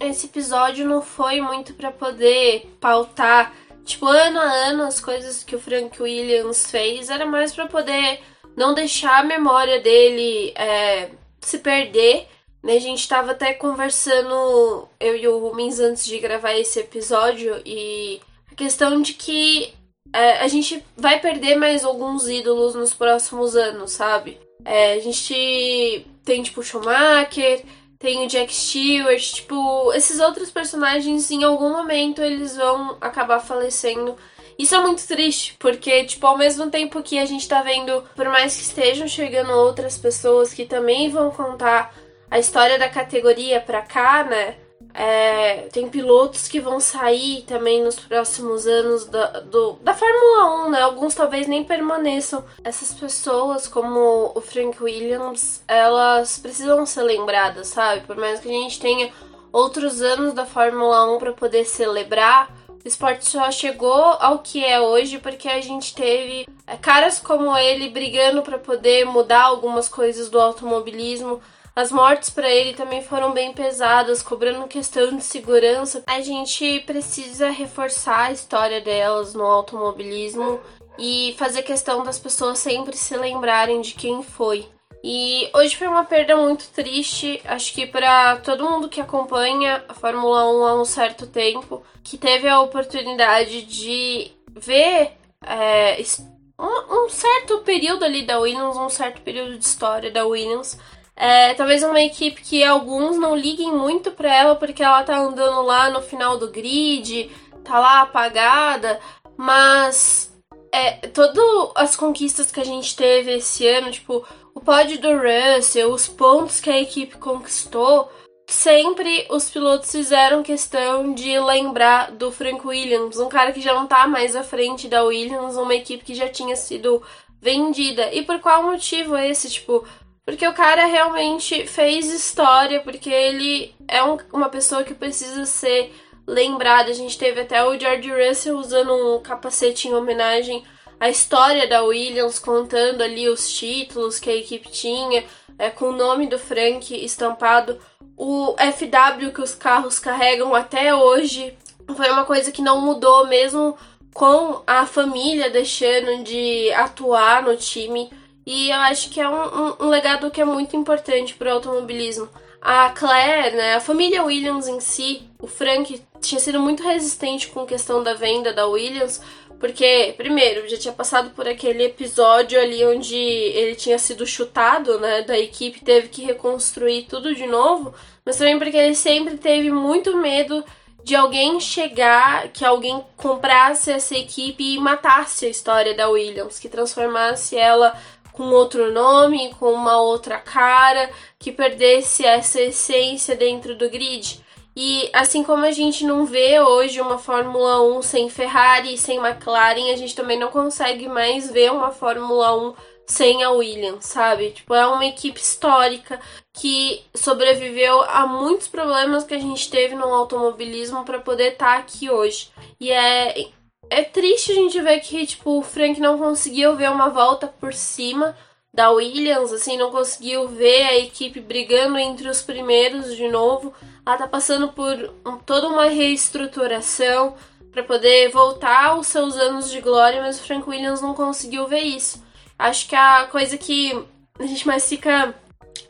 Esse episódio não foi muito para poder pautar, tipo, ano a ano as coisas que o Frank Williams fez, era mais para poder não deixar a memória dele é, se perder. Né? A gente estava até conversando, eu e o Rumins, antes de gravar esse episódio, e a questão de que é, a gente vai perder mais alguns ídolos nos próximos anos, sabe? É, a gente tem, tipo, Schumacher, tem o Jack Stewart, tipo, esses outros personagens, em algum momento, eles vão acabar falecendo. Isso é muito triste, porque, tipo, ao mesmo tempo que a gente tá vendo, por mais que estejam chegando outras pessoas que também vão contar a história da categoria pra cá, né? É, tem pilotos que vão sair também nos próximos anos da, do, da Fórmula 1, né? Alguns talvez nem permaneçam. Essas pessoas, como o Frank Williams, elas precisam ser lembradas, sabe? Por mais que a gente tenha outros anos da Fórmula 1 para poder celebrar, o esporte só chegou ao que é hoje porque a gente teve é, caras como ele brigando para poder mudar algumas coisas do automobilismo as mortes para ele também foram bem pesadas, cobrando questão de segurança. A gente precisa reforçar a história delas no automobilismo e fazer questão das pessoas sempre se lembrarem de quem foi. E hoje foi uma perda muito triste, acho que para todo mundo que acompanha a Fórmula 1 há um certo tempo, que teve a oportunidade de vê é, um, um, certo período ali da Williams, um certo período de história da Williams. É, talvez uma equipe que alguns não liguem muito para ela porque ela tá andando lá no final do grid, tá lá apagada, mas é, todas as conquistas que a gente teve esse ano, tipo, o pódio do Russell, os pontos que a equipe conquistou, sempre os pilotos fizeram questão de lembrar do Frank Williams, um cara que já não tá mais à frente da Williams, uma equipe que já tinha sido vendida. E por qual motivo esse? Tipo, porque o cara realmente fez história, porque ele é um, uma pessoa que precisa ser lembrada. A gente teve até o George Russell usando um capacete em homenagem à história da Williams, contando ali os títulos que a equipe tinha, é, com o nome do Frank estampado o FW que os carros carregam até hoje foi uma coisa que não mudou mesmo com a família deixando de atuar no time. E eu acho que é um, um, um legado que é muito importante para o automobilismo. A Claire, né, a família Williams em si, o Frank tinha sido muito resistente com a questão da venda da Williams, porque, primeiro, já tinha passado por aquele episódio ali onde ele tinha sido chutado, né, da equipe, teve que reconstruir tudo de novo, mas também porque ele sempre teve muito medo de alguém chegar, que alguém comprasse essa equipe e matasse a história da Williams, que transformasse ela com outro nome, com uma outra cara, que perdesse essa essência dentro do grid. E assim como a gente não vê hoje uma Fórmula 1 sem Ferrari e sem McLaren, a gente também não consegue mais ver uma Fórmula 1 sem a Williams, sabe? Tipo, é uma equipe histórica que sobreviveu a muitos problemas que a gente teve no automobilismo para poder estar tá aqui hoje. E é é triste a gente ver que tipo o Frank não conseguiu ver uma volta por cima da Williams, assim, não conseguiu ver a equipe brigando entre os primeiros de novo. Ela tá passando por um, toda uma reestruturação para poder voltar aos seus anos de glória, mas o Frank Williams não conseguiu ver isso. Acho que a coisa que a gente mais fica,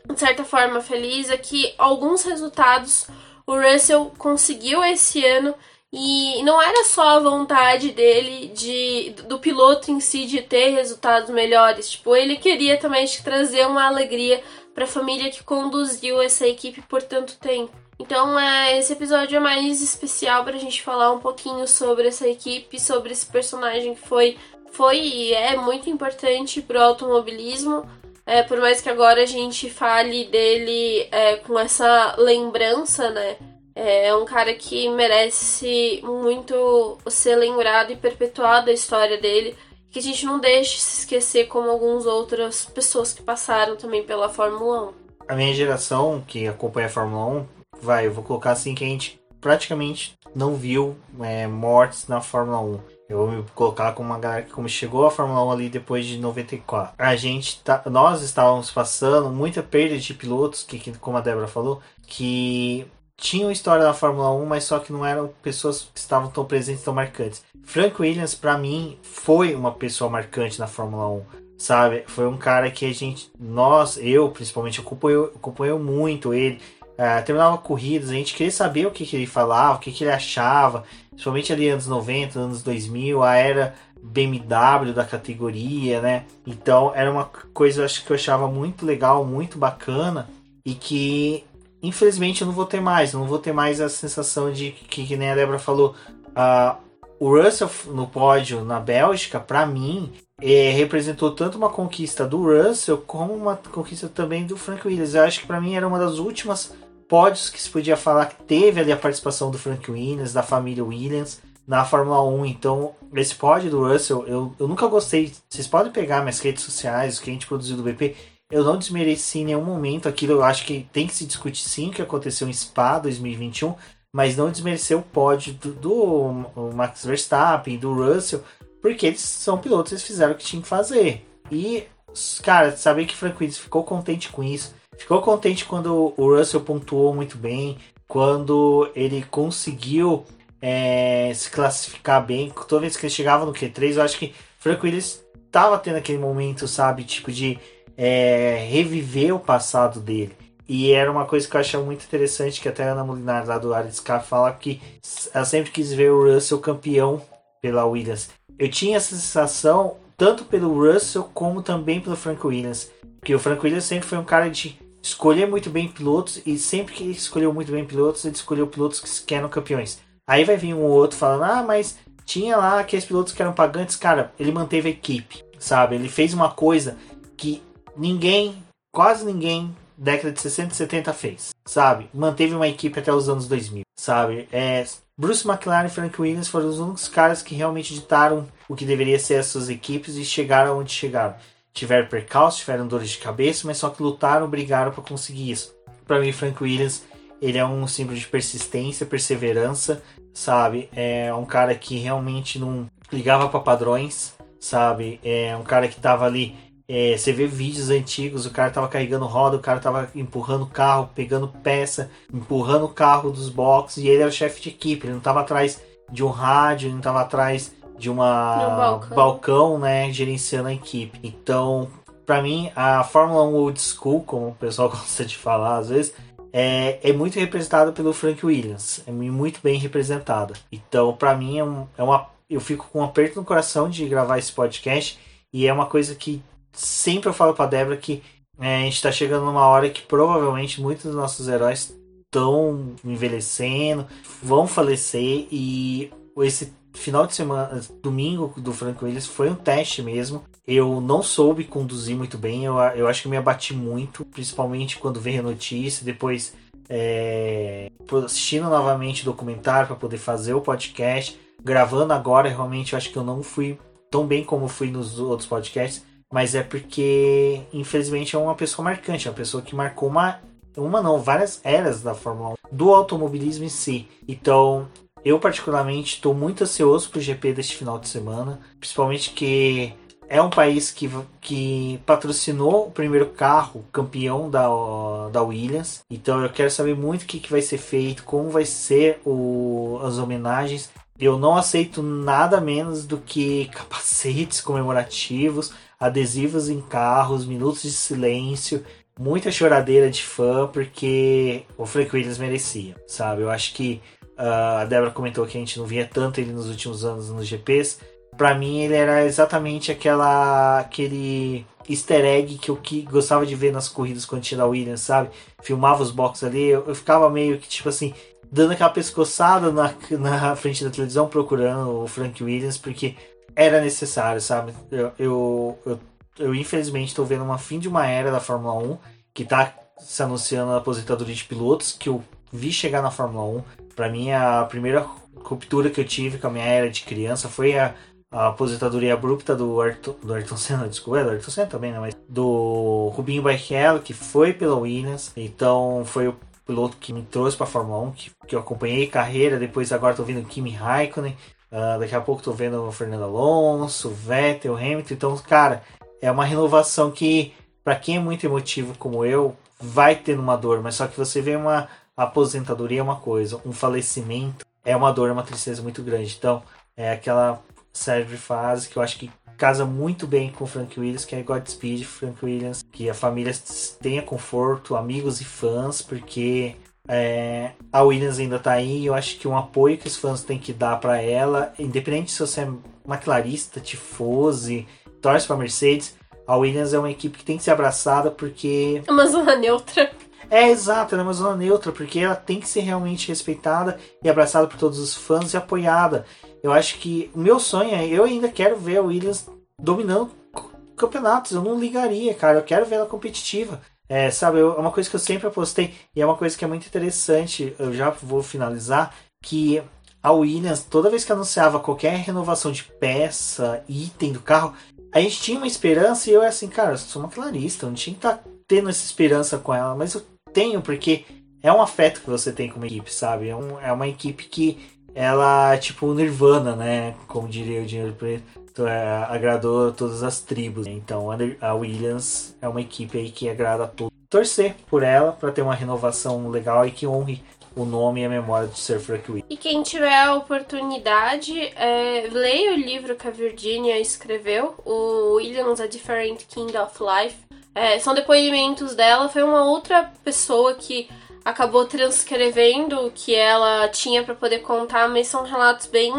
de certa forma, feliz é que alguns resultados o Russell conseguiu esse ano e não era só a vontade dele de do piloto em si de ter resultados melhores, tipo, ele queria também trazer uma alegria para a família que conduziu essa equipe por tanto tempo. Então, é, esse episódio é mais especial para a gente falar um pouquinho sobre essa equipe, sobre esse personagem que foi, foi e é muito importante para o automobilismo. É, por mais que agora a gente fale dele é, com essa lembrança, né? É um cara que merece muito ser lembrado e perpetuado a história dele. Que a gente não deixe se esquecer como algumas outras pessoas que passaram também pela Fórmula 1. A minha geração que acompanha a Fórmula 1, vai, eu vou colocar assim que a gente praticamente não viu é, mortes na Fórmula 1. Eu vou me colocar como uma galera que como chegou à Fórmula 1 ali depois de 94. A gente tá, nós estávamos passando muita perda de pilotos que, que como a Débora falou, que tinham história da Fórmula 1, mas só que não eram pessoas que estavam tão presentes, tão marcantes. Frank Williams, para mim, foi uma pessoa marcante na Fórmula 1, sabe? Foi um cara que a gente, nós, eu principalmente, acompanhou, acompanhou muito ele. Uh, terminava corridas, a gente queria saber o que, que ele falava, o que, que ele achava, principalmente ali anos 90, anos 2000, a era BMW da categoria, né? Então era uma coisa acho que eu achava muito legal, muito bacana e que infelizmente eu não vou ter mais, eu não vou ter mais a sensação de que, que nem a Débora falou, uh, o Russell no pódio na Bélgica, para mim, é, representou tanto uma conquista do Russell como uma conquista também do Frank Williams. Eu acho que para mim era uma das últimas pódios que se podia falar que teve ali a participação do Frank Williams, da família Williams na Fórmula 1. Então, esse pódio do Russell, eu, eu nunca gostei. Vocês podem pegar minhas redes sociais, o que a gente produziu do BP eu não desmereci em nenhum momento aquilo. Eu acho que tem que se discutir sim o que aconteceu em Spa 2021, mas não desmerecer o pódio do, do Max Verstappen, do Russell, porque eles são pilotos, eles fizeram o que tinham que fazer. E, cara, saber que Frank Williams ficou contente com isso. Ficou contente quando o Russell pontuou muito bem, quando ele conseguiu é, se classificar bem. Toda vez que ele chegava no Q3, eu acho que Frank Williams estava tendo aquele momento, sabe, tipo de é, reviver o passado dele. E era uma coisa que eu achava muito interessante, que até a Ana Molinar lá do Ares fala que ela sempre quis ver o Russell campeão pela Williams. eu tinha essa sensação tanto pelo Russell como também pelo Frank Williams. Porque o Frank Williams sempre foi um cara de escolher muito bem pilotos e sempre que ele escolheu muito bem pilotos, ele escolheu pilotos que eram campeões. Aí vai vir um outro falando, ah, mas tinha lá aqueles pilotos que eram pagantes. Cara, ele manteve a equipe, sabe? Ele fez uma coisa que ninguém, quase ninguém, década de 60 e 70 fez, sabe? Manteve uma equipe até os anos 2000, sabe? É, Bruce McLaren e Frank Williams foram os únicos caras que realmente ditaram o que deveria ser as suas equipes e chegaram onde chegaram. Tiveram percalços, tiveram dores de cabeça, mas só que lutaram, brigaram para conseguir isso. Para mim, Frank Williams, ele é um símbolo de persistência, perseverança, sabe? É um cara que realmente não ligava para padrões, sabe? É um cara que tava ali é, você vê vídeos antigos, o cara tava carregando roda, o cara tava empurrando o carro, pegando peça, empurrando o carro dos boxes e ele era o chefe de equipe, ele não tava atrás de um rádio, ele não tava atrás de uma um balcão. balcão, né, gerenciando a equipe. Então, para mim, a Fórmula 1 Old School, como o pessoal gosta de falar às vezes, é, é muito representada pelo Frank Williams, é muito bem representada. Então, para mim, é, um, é uma, eu fico com um aperto no coração de gravar esse podcast e é uma coisa que sempre eu falo pra Débora que é, a gente tá chegando numa hora que provavelmente muitos dos nossos heróis estão envelhecendo, vão falecer e esse final de semana, domingo do Frank Williams foi um teste mesmo. Eu não soube conduzir muito bem, eu, eu acho que me abati muito, principalmente quando veio a notícia, depois é, assistindo novamente o documentário para poder fazer o podcast, gravando agora, realmente eu acho que eu não fui tão bem como fui nos outros podcasts mas é porque, infelizmente, é uma pessoa marcante, é uma pessoa que marcou uma, uma não, várias eras da Fórmula 1, do automobilismo em si. Então, eu particularmente estou muito ansioso para o GP deste final de semana, principalmente que é um país que, que patrocinou o primeiro carro campeão da, da Williams. Então eu quero saber muito o que, que vai ser feito, como vai ser o, as homenagens. Eu não aceito nada menos do que capacetes comemorativos, adesivos em carros, minutos de silêncio, muita choradeira de fã, porque o Frank Williams merecia, sabe? Eu acho que uh, a Débora comentou que a gente não via tanto ele nos últimos anos nos GPs. Para mim, ele era exatamente aquela aquele easter egg que eu que gostava de ver nas corridas quando tinha da Williams, sabe? Filmava os boxes ali, eu, eu ficava meio que tipo assim, dando aquela pescoçada na, na frente da televisão procurando o Frank Williams, porque era necessário, sabe? Eu, eu, eu, eu infelizmente estou vendo uma fim de uma era da Fórmula 1 que está se anunciando a aposentadoria de pilotos que eu vi chegar na Fórmula 1. Para mim, a primeira ruptura que eu tive com a minha era de criança foi a, a aposentadoria abrupta do Ayrton, do Ayrton Senna, desculpa, é do Ayrton Senna também, né? Mas do Rubinho Barrichello, que foi pela Williams. Então, foi o piloto que me trouxe para a Fórmula 1, que, que eu acompanhei carreira. Depois, agora estou vendo Kimi Raikkonen. Uh, daqui a pouco tô vendo o Fernando Alonso, Vettel, Hamilton. Então, cara, é uma renovação que, para quem é muito emotivo como eu, vai ter uma dor. Mas só que você vê uma aposentadoria é uma coisa, um falecimento é uma dor, é uma tristeza muito grande. Então, é aquela série de fases que eu acho que casa muito bem com o Frank Williams, que é Godspeed, Frank Williams, que a família tenha conforto, amigos e fãs, porque é, a Williams ainda tá aí, eu acho que um apoio que os fãs têm que dar para ela, independente se você é maquilarista, tifose, torce para Mercedes, a Williams é uma equipe que tem que ser abraçada porque. É uma zona neutra. É exato, ela é uma zona neutra, porque ela tem que ser realmente respeitada e abraçada por todos os fãs e apoiada. Eu acho que o meu sonho é, eu ainda quero ver a Williams dominando campeonatos, eu não ligaria, cara, eu quero ver ela competitiva. É, sabe, é uma coisa que eu sempre apostei, e é uma coisa que é muito interessante, eu já vou finalizar, que a Williams, toda vez que anunciava qualquer renovação de peça, item do carro, a gente tinha uma esperança e eu assim, cara, eu sou uma clarista, eu não tinha que estar tá tendo essa esperança com ela, mas eu tenho, porque é um afeto que você tem com uma equipe, sabe? É, um, é uma equipe que ela, tipo, Nirvana, né? Como diria o Dinheiro Preto é, agradou todas as tribos. Então a Williams é uma equipe aí que agrada a todos. Torcer por ela para ter uma renovação legal e que honre o nome e a memória do Sir Frank Williams. E quem tiver a oportunidade, é, leia o livro que a Virginia escreveu, o Williams A Different Kind of Life. É, são depoimentos dela, foi uma outra pessoa que acabou transcrevendo o que ela tinha para poder contar, mas são relatos bem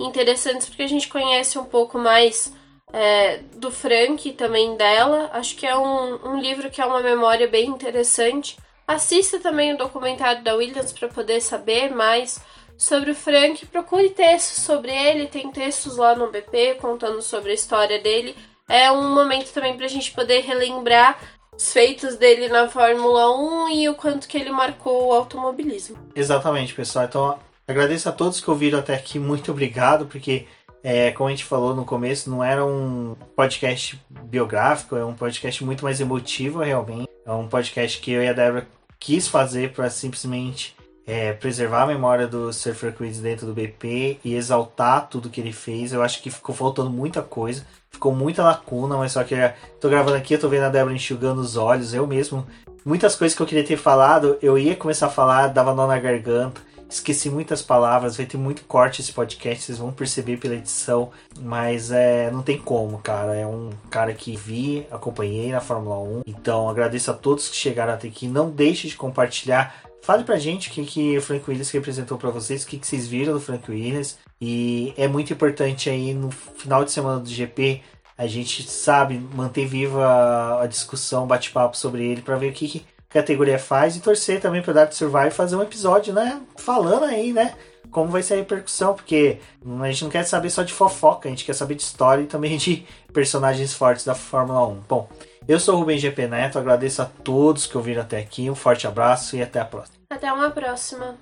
interessantes porque a gente conhece um pouco mais é, do Frank também dela. Acho que é um, um livro que é uma memória bem interessante. Assista também o documentário da Williams para poder saber mais sobre o Frank. Procure textos sobre ele, tem textos lá no BP contando sobre a história dele. É um momento também para a gente poder relembrar os feitos dele na Fórmula 1 e o quanto que ele marcou o automobilismo. Exatamente, pessoal. Então, agradeço a todos que ouviram até aqui. Muito obrigado, porque é, como a gente falou no começo, não era um podcast biográfico, é um podcast muito mais emotivo, realmente. É um podcast que eu e a Débora quis fazer para simplesmente é, preservar a memória do Surfer Quiz dentro do BP e exaltar tudo que ele fez. Eu acho que ficou faltando muita coisa, ficou muita lacuna, mas só que tô gravando aqui, eu tô vendo a Débora enxugando os olhos, eu mesmo. Muitas coisas que eu queria ter falado, eu ia começar a falar, dava nó na garganta esqueci muitas palavras, vai ter muito corte esse podcast, vocês vão perceber pela edição, mas é, não tem como, cara. É um cara que vi, acompanhei na Fórmula 1, então agradeço a todos que chegaram até aqui. Não deixe de compartilhar. Fale pra gente o que, que o Frank Williams representou para vocês, o que, que vocês viram do Frank Williams. E é muito importante aí no final de semana do GP a gente sabe manter viva a discussão, bate-papo sobre ele para ver o que, que categoria faz e torcer também para Dark Survive fazer um episódio, né? Falando aí, né? Como vai ser a repercussão, porque a gente não quer saber só de fofoca, a gente quer saber de história e também de personagens fortes da Fórmula 1. Bom, eu sou o Rubem GP Neto, agradeço a todos que ouviram até aqui, um forte abraço e até a próxima. Até uma próxima.